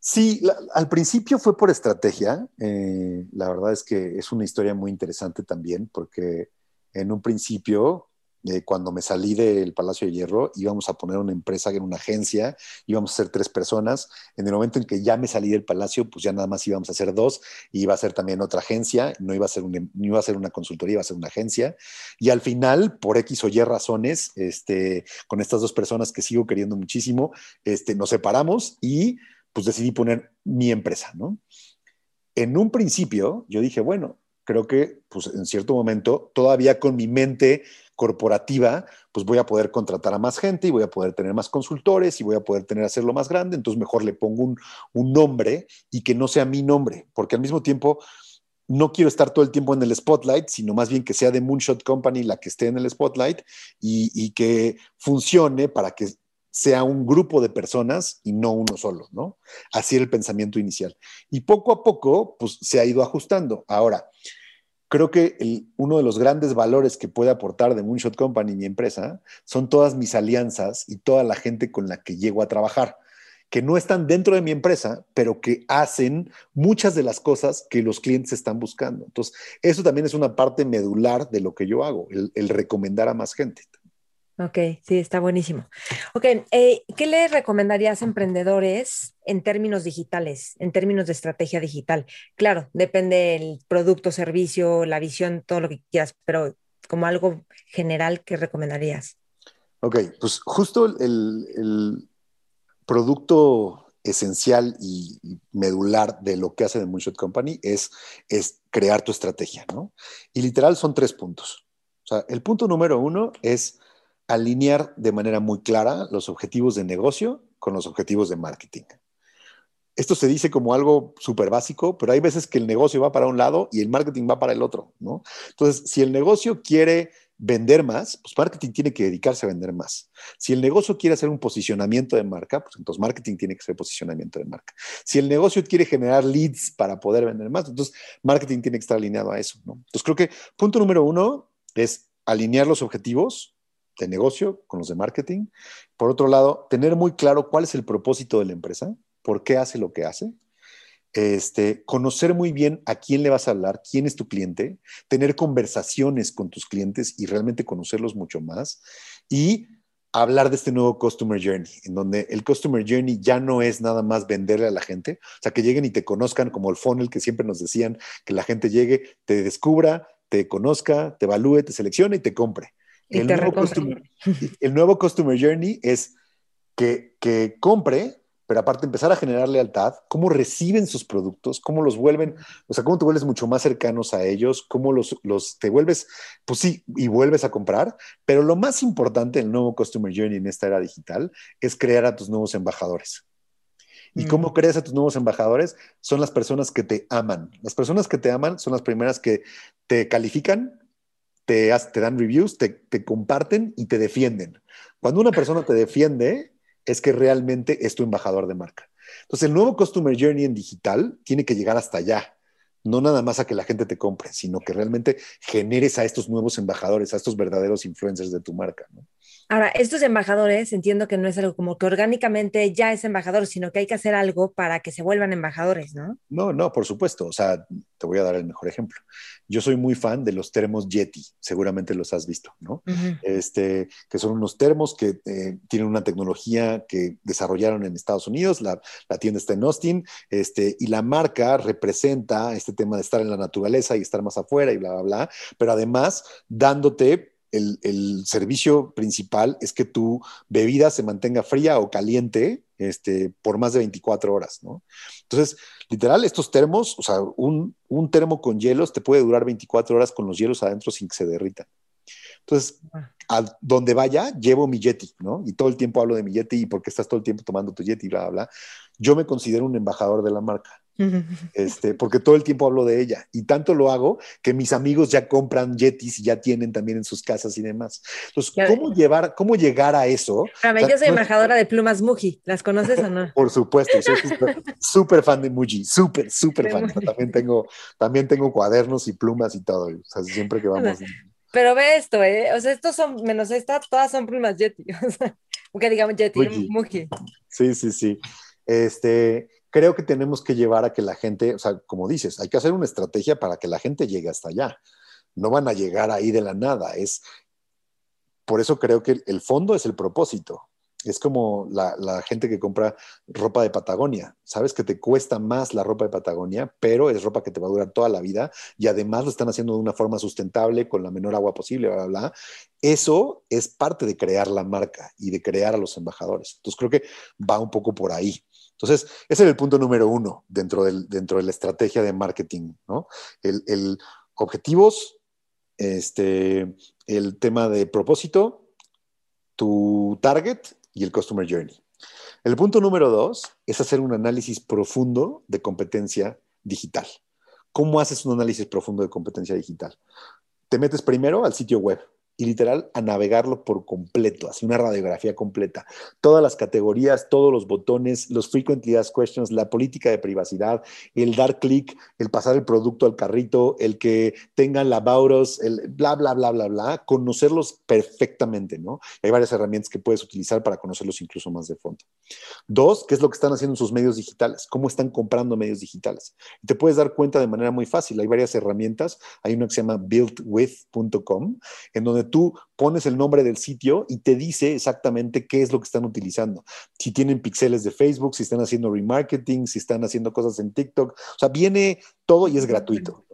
Sí, al principio fue por estrategia. Eh, la verdad es que es una historia muy interesante también, porque en un principio, eh, cuando me salí del Palacio de Hierro, íbamos a poner una empresa en una agencia, íbamos a ser tres personas. En el momento en que ya me salí del Palacio, pues ya nada más íbamos a ser dos, iba a ser también otra agencia, no iba a ser, un, iba a ser una consultoría, iba a ser una agencia. Y al final, por X o Y razones, este, con estas dos personas que sigo queriendo muchísimo, este, nos separamos y pues decidí poner mi empresa, ¿no? En un principio yo dije, bueno, creo que pues en cierto momento, todavía con mi mente corporativa, pues voy a poder contratar a más gente y voy a poder tener más consultores y voy a poder tener hacerlo más grande, entonces mejor le pongo un, un nombre y que no sea mi nombre, porque al mismo tiempo no quiero estar todo el tiempo en el spotlight, sino más bien que sea de Moonshot Company la que esté en el spotlight y, y que funcione para que sea un grupo de personas y no uno solo, ¿no? Así el pensamiento inicial. Y poco a poco, pues se ha ido ajustando. Ahora, creo que uno de los grandes valores que puede aportar de Moonshot Company, mi empresa, son todas mis alianzas y toda la gente con la que llego a trabajar, que no están dentro de mi empresa, pero que hacen muchas de las cosas que los clientes están buscando. Entonces, eso también es una parte medular de lo que yo hago, el recomendar a más gente. Ok, sí, está buenísimo. Ok, eh, ¿qué le recomendarías a emprendedores en términos digitales, en términos de estrategia digital? Claro, depende del producto, servicio, la visión, todo lo que quieras, pero como algo general, ¿qué recomendarías? Ok, pues justo el, producto esencial y, medular de lo que hace The Moonshot Company es, es crear tu estrategia, ¿no? Y literal son tres puntos. O sea, el punto número uno es alinear de manera muy clara los objetivos de negocio con los objetivos de marketing. Esto se dice como algo súper básico, pero hay veces que el negocio va para un lado y el marketing va para el otro, ¿no? Entonces, si el negocio quiere vender más, pues marketing tiene que dedicarse a vender más. Si el negocio quiere hacer un posicionamiento de marca, pues entonces marketing tiene que hacer posicionamiento de marca. Si el negocio quiere generar leads para poder vender más, entonces marketing tiene que estar alineado a eso. Entonces creo que punto número uno es alinear los objetivos de negocio, con los de marketing. Por otro lado, tener muy claro cuál es el propósito de la empresa, por qué hace lo que hace. Este, conocer muy bien a quién le vas a hablar, quién es tu cliente, tener conversaciones con tus clientes y realmente conocerlos mucho más. Y hablar de este nuevo Customer Journey, en donde el Customer Journey ya no es nada más venderle a la gente, o sea, que lleguen y te conozcan como el funnel que siempre nos decían, que la gente llegue, te descubra, te conozca, te evalúe, te seleccione y te compre. El, nuevo customer, el, nuevo customer, Journey es que, que compre, pero aparte empezar a generar lealtad, cómo reciben sus productos, cómo los vuelven, o sea, cómo te vuelves mucho más cercanos a ellos, cómo los, los te vuelves, pues sí, y vuelves a comprar, pero lo más importante del nuevo Customer Journey en esta era digital es crear a tus nuevos embajadores. ¿Y cómo mm. creas a tus nuevos embajadores? Son las personas que te aman. Las personas que te aman son las primeras que te califican, te, te dan reviews, te, te comparten y te defienden. Cuando una persona te defiende, es que realmente es tu embajador de marca. Entonces, el nuevo Customer Journey en digital tiene que llegar hasta allá. No nada más a que la gente te compre, sino que realmente generes a estos nuevos embajadores, a estos verdaderos influencers de tu marca. Ahora, estos embajadores, entiendo que no es algo como que orgánicamente ya es embajador, sino que hay que hacer algo para que se vuelvan embajadores, ¿no? No, no, por supuesto. O sea, te voy a dar el mejor ejemplo. Yo soy muy fan de los termos Yeti, seguramente los has visto, ¿no? este, que son unos termos que eh, tienen una tecnología que desarrollaron en Estados Unidos, la, la, tienda está en Austin, este, y la marca representa este tema de estar en la naturaleza y estar más afuera y bla, bla, bla, pero además dándote el, servicio principal es que tu bebida se mantenga fría o caliente este, por más de 24 horas, ¿no? Entonces, literal, estos termos, o sea, un, un, termo con hielos te puede durar 24 horas con los hielos adentro sin que se derritan. Entonces, a donde vaya, llevo mi Yeti, ¿no? Y todo el tiempo hablo de mi Yeti y porque estás todo el tiempo tomando tu Yeti, bla, bla, bla. Yo me considero un embajador de la marca. Este, porque todo el tiempo hablo de ella y tanto lo hago que mis amigos ya compran Yetis y ya tienen también en sus casas y demás. Entonces, ¿cómo llevar, cómo llegar a eso? A ver, yo soy embajadora de plumas Muji, ¿las conoces o no? Por supuesto, soy súper fan de Muji, súper, súper fan. También tengo, también tengo cuadernos y plumas y todo, o sea, siempre que vamos. Pero ve esto, ¿eh? O sea, estos son, menos estas, todas son plumas Yeti. O sea, que digamos Yeti, Muji. Sí, sí, sí. Este, creo que tenemos que llevar a que la gente, o sea, como dices, hay que hacer una estrategia para que la gente llegue hasta allá. No van a llegar ahí de la nada. Es por eso creo que el fondo es el propósito. Es como la, gente que compra ropa de Patagonia. Sabes que te cuesta más la ropa de Patagonia, pero es ropa que te va a durar toda la vida y además lo están haciendo de una forma sustentable, con la menor agua posible, bla, bla, bla. Eso es parte de crear la marca y de crear a los embajadores. Entonces creo que va un poco por ahí. Entonces, ese es el punto número uno dentro, del, dentro de la estrategia de marketing, ¿no? El, objetivos, este, el tema de propósito, tu target y el customer journey. El punto número dos es hacer un análisis profundo de competencia digital. ¿Cómo haces un análisis profundo de competencia digital? Te metes primero al sitio web, y literal a navegarlo por completo, así una radiografía completa. Todas las categorías, todos los botones, los frequently asked questions, la política de privacidad, el dar clic, el pasar el producto al carrito, el que tengan la bauros, el bla, bla, bla, bla, bla, conocerlos perfectamente, ¿no? Hay varias herramientas que puedes utilizar para conocerlos incluso más de fondo. Dos, ¿qué es lo que están haciendo en sus medios digitales? ¿Cómo están comprando medios digitales? Y te puedes dar cuenta de manera muy fácil. Hay varias herramientas. Hay una que se llama buildwith.com, en donde tú pones el nombre del sitio y te dice exactamente qué es lo que están utilizando. Si tienen píxeles de Facebook, si están haciendo remarketing, si están haciendo cosas en TikTok. O sea, viene todo y es gratuito.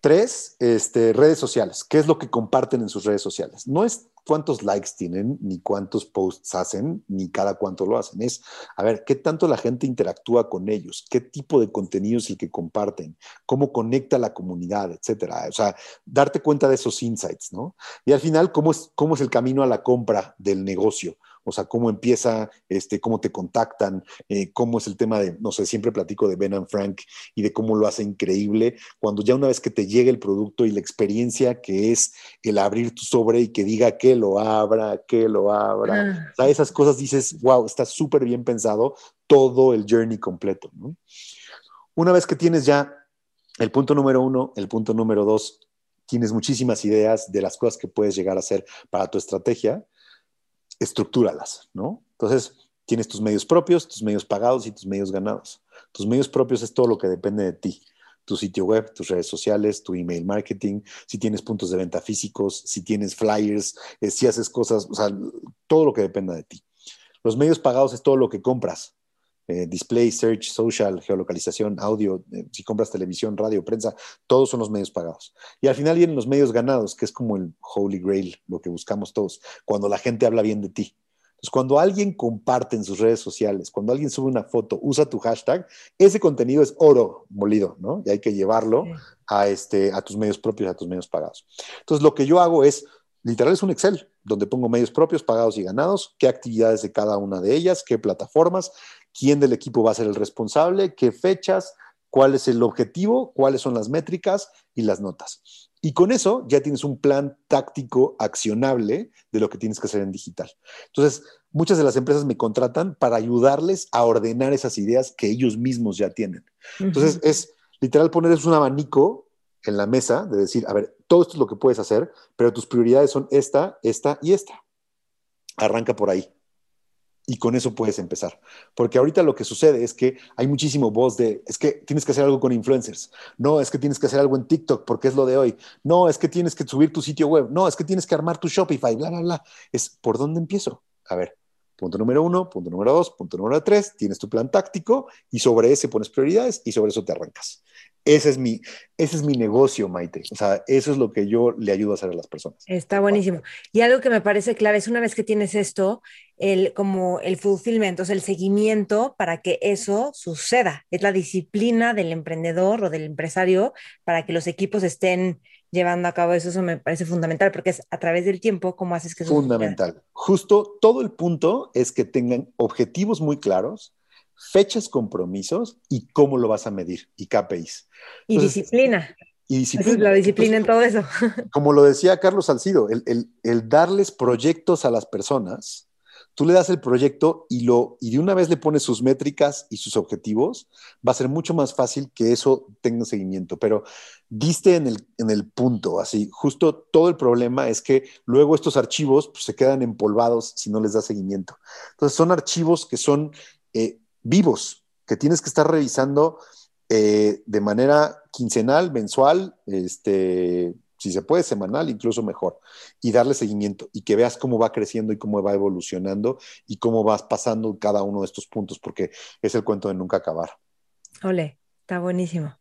Tres, este, redes sociales. ¿Qué es lo que comparten en sus redes sociales? No es cuántos likes tienen, ni cuántos posts hacen, ni cada cuánto lo hacen. Es, a ver, qué tanto la gente interactúa con ellos, qué tipo de contenido es el que comparten, cómo conecta la comunidad, etcétera. O sea, darte cuenta de esos insights, ¿no? Y al final, cómo es, cómo es el camino a la compra del negocio o sea, cómo empieza, este, cómo te contactan, eh, cómo es el tema de, no sé, siempre platico de Ben and Frank y de cómo lo hace increíble, cuando ya una vez que te llega el producto y la experiencia que es el abrir tu sobre y que diga que lo abra, que lo abra, ah. o sea, esas cosas dices, wow, está súper bien pensado todo el journey completo, Una vez que tienes ya el punto número uno, el punto número dos tienes muchísimas ideas de las cosas que puedes llegar a hacer para tu estrategia, estructúralas, ¿no? Entonces, tienes tus medios propios, tus medios pagados y tus medios ganados. Tus medios propios es todo lo que depende de ti. Tu sitio web, tus redes sociales, tu email marketing, si tienes puntos de venta físicos, si tienes flyers, eh, si haces cosas, o sea, todo lo que dependa de ti. Los medios pagados es todo lo que compras. Eh, display, search, social, geolocalización, audio, eh, si compras televisión, radio, prensa, todos son los medios pagados. Y al final vienen los medios ganados, que es como el holy grail, lo que buscamos todos, cuando la gente habla bien de ti. Entonces, cuando alguien comparte en sus redes sociales, cuando alguien sube una foto, usa tu hashtag, ese contenido es oro molido, ¿no? Y hay que llevarlo a, este, a tus medios propios, a tus medios pagados. Entonces, lo que yo hago es, literal, es un Excel, donde pongo medios propios, pagados y ganados, qué actividades de cada una de ellas, qué plataformas, quién del equipo va a ser el responsable, qué fechas, cuál es el objetivo, cuáles son las métricas y las notas. Y con eso ya tienes un plan táctico accionable de lo que tienes que hacer en digital. Entonces, muchas de las empresas me contratan para ayudarles a ordenar esas ideas que ellos mismos ya tienen. Entonces, es literal ponerles un abanico en la mesa de decir, a ver, todo esto es lo que puedes hacer, pero tus prioridades son esta, esta y esta. Arranca por ahí y con eso puedes empezar. Porque ahorita lo que sucede es que hay muchísimo voz de, es que tienes que hacer algo con influencers. No, es que tienes que hacer algo en TikTok porque es lo de hoy. No, es que tienes que subir tu sitio web. No, es que tienes que armar tu Shopify, bla, bla, bla. Es por dónde empiezo. A ver, punto número uno, punto número dos, punto número tres, tienes tu plan táctico y sobre ese pones prioridades y sobre eso te arrancas. Ese es mi, ese es mi negocio, Maite. O sea, eso es lo que yo le ayudo a hacer a las personas. Está buenísimo. Y algo que me parece clave es una vez que tienes esto, el como el fulfillment, o sea, el seguimiento para que eso suceda. Es la disciplina del emprendedor o del empresario para que los equipos estén llevando a cabo eso. Eso me parece fundamental porque es a través del tiempo cómo haces que eso Fundamental. Justo todo el punto es que tengan objetivos muy claros fechas, compromisos y cómo lo vas a medir y KPIs. y disciplina. Y disciplina. la disciplina en todo eso. Como lo decía Carlos Salcido, el, el, darles proyectos a las personas, tú le das el proyecto y, lo, y de una vez le pones sus métricas y sus objetivos, va a ser mucho más fácil que eso tenga seguimiento. Pero diste en el, en el punto, así, justo todo el problema es que luego estos archivos pues, se quedan empolvados si no les da seguimiento. Entonces son archivos que son... Eh, vivos que tienes que estar revisando eh, de manera quincenal, mensual, este, si se puede, semanal, incluso mejor, y darle seguimiento y que veas cómo va creciendo y cómo va evolucionando y cómo vas pasando cada uno de estos puntos, porque es el cuento de nunca acabar. Ole, está buenísimo.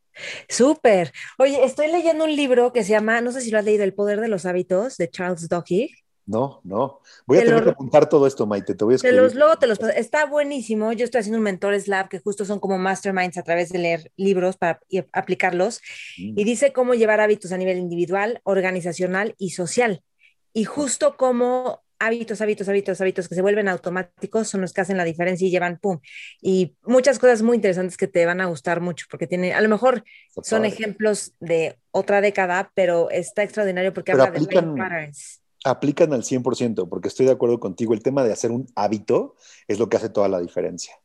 Súper. Oye, estoy leyendo un libro que se llama, no sé si lo has leído, El poder de los hábitos, de Charles Duhigg. No, no. Voy a tener que apuntar todo esto, Maite. Te voy a escribir. Te los, luego te los Está buenísimo. Yo estoy haciendo un Mentores Lab que justo son como masterminds a través de leer libros para aplicarlos. Mm. Y dice cómo llevar hábitos a nivel individual, organizacional y social. Y justo cómo hábitos, hábitos, hábitos, hábitos que se vuelven automáticos son los que hacen la diferencia y llevan pum. Y muchas cosas muy interesantes que te van a gustar mucho porque tiene, a lo mejor son ejemplos de otra década, pero está extraordinario porque habla de patterns aplican al 100%, porque estoy de acuerdo contigo, el tema de hacer un hábito es lo que hace toda la diferencia.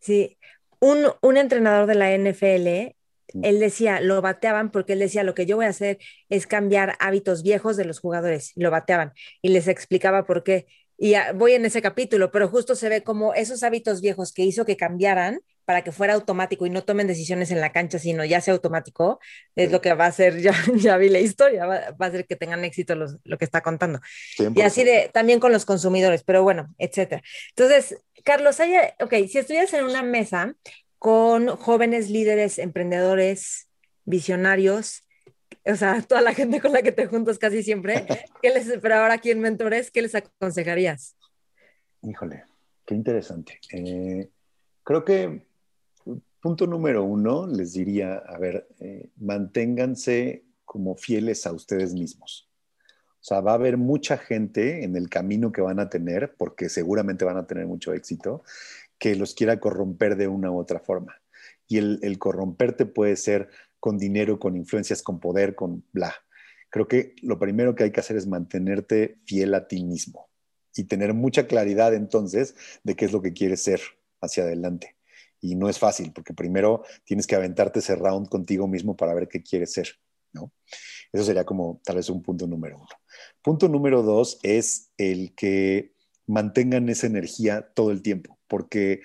Sí, un, un entrenador de la NFL, mm. él decía, lo bateaban porque él decía, lo que yo voy a hacer es cambiar hábitos viejos de los jugadores, lo bateaban y les explicaba por qué. Y voy en ese capítulo, pero justo se ve como esos hábitos viejos que hizo que cambiaran para que fuera automático y no tomen decisiones en la cancha, sino ya sea automático, es lo que va a hacer, ya, ya vi la historia, va, a hacer que tengan éxito lo que está contando. Y así de, también con los consumidores, pero bueno, etcétera. Entonces, Carlos, haya, ok, si estuvieras en una mesa con jóvenes líderes, emprendedores, visionarios, o sea, toda la gente con la que te juntas casi siempre, ¿qué les, pero ahora aquí en Mentores, ¿qué les aconsejarías? Híjole, qué interesante. Eh, creo que punto número uno, les diría, a ver, eh, manténganse como fieles a ustedes mismos. O sea, va a haber mucha gente en el camino que van a tener, porque seguramente van a tener mucho éxito, que los quiera corromper de una u otra forma. Y el, el corromperte puede ser con dinero, con influencias, con poder, con bla. Creo que lo primero que hay que hacer es mantenerte fiel a ti mismo y tener mucha claridad entonces de qué es lo que quieres ser hacia adelante. Y no es fácil, porque primero tienes que aventarte ese round contigo mismo para ver qué quieres ser. ¿no? Eso sería como tal vez un punto número uno. Punto número dos es el que mantengan esa energía todo el tiempo, porque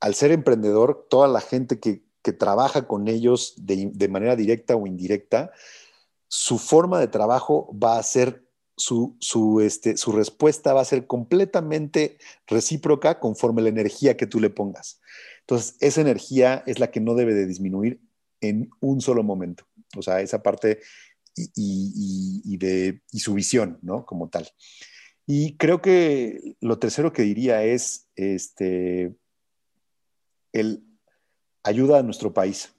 al ser emprendedor, toda la gente que, trabaja con ellos de, manera directa o indirecta, su forma de trabajo va a ser su, su, este, su respuesta va a ser completamente recíproca conforme la energía que tú le pongas. Entonces, esa energía es la que no debe de disminuir en un solo momento. O sea, esa parte y, su visión, ¿no? Como tal. Y creo que lo tercero que diría es, este, el ayuda a nuestro país.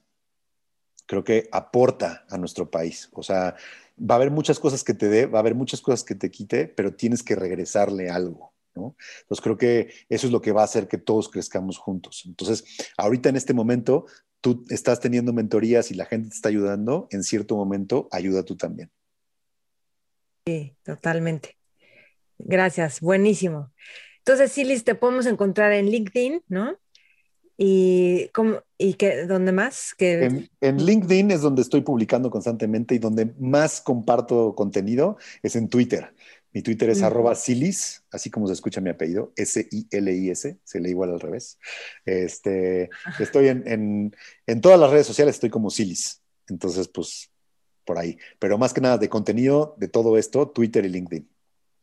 Creo que aporta a nuestro país. O sea, va a haber muchas cosas que te dé, va a haber muchas cosas que te quite, pero tienes que regresarle algo. ¿No? Entonces creo que eso es lo que va a hacer que todos crezcamos juntos. Entonces, ahorita en este momento, tú estás teniendo mentorías y la gente te está ayudando, en cierto momento ayuda tú también. Sí, totalmente. Gracias, buenísimo. Entonces, Silis, te podemos encontrar en LinkedIn, ¿no? ¿Y, cómo, y qué, dónde más? En, LinkedIn es donde estoy publicando constantemente y donde más comparto contenido es en Twitter. Mi Twitter es arroba silis, así como se escucha mi apellido, S-I-L-I-S, se lee igual al revés. Este, estoy en, en, todas las redes sociales, estoy como silis. Entonces, pues, por ahí. Pero más que nada de contenido de todo esto, Twitter y LinkedIn.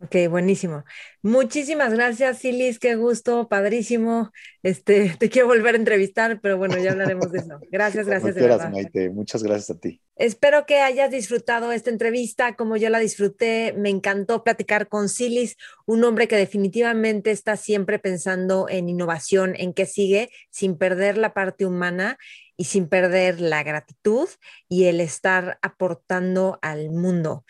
Ok, buenísimo. Muchísimas gracias, Silis, qué gusto, padrísimo. Este, te quiero volver a entrevistar, pero bueno, ya hablaremos de eso. Gracias, gracias. Gracias, Maite. Muchas gracias a ti. Espero que hayas disfrutado esta entrevista como yo la disfruté. Me encantó platicar con Silis, un hombre que definitivamente está siempre pensando en innovación, en qué sigue, sin perder la parte humana y sin perder la gratitud y el estar aportando al mundo.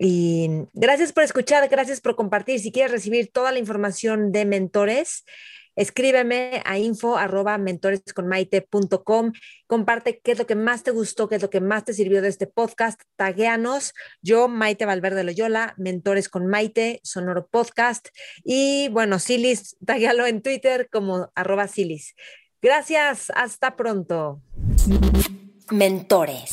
Y gracias por escuchar, gracias por compartir. Si quieres recibir toda la información de mentores, escríbeme a info arroba mentoresconmaite.com. Comparte qué es lo que más te gustó, qué es lo que más te sirvió de este podcast. Tagueanos. Yo, Maite Valverde Loyola, Mentores con Maite, Sonoro Podcast. Y bueno, Silis, taguealo en Twitter como arroba Silis. Gracias, hasta pronto. Mentores.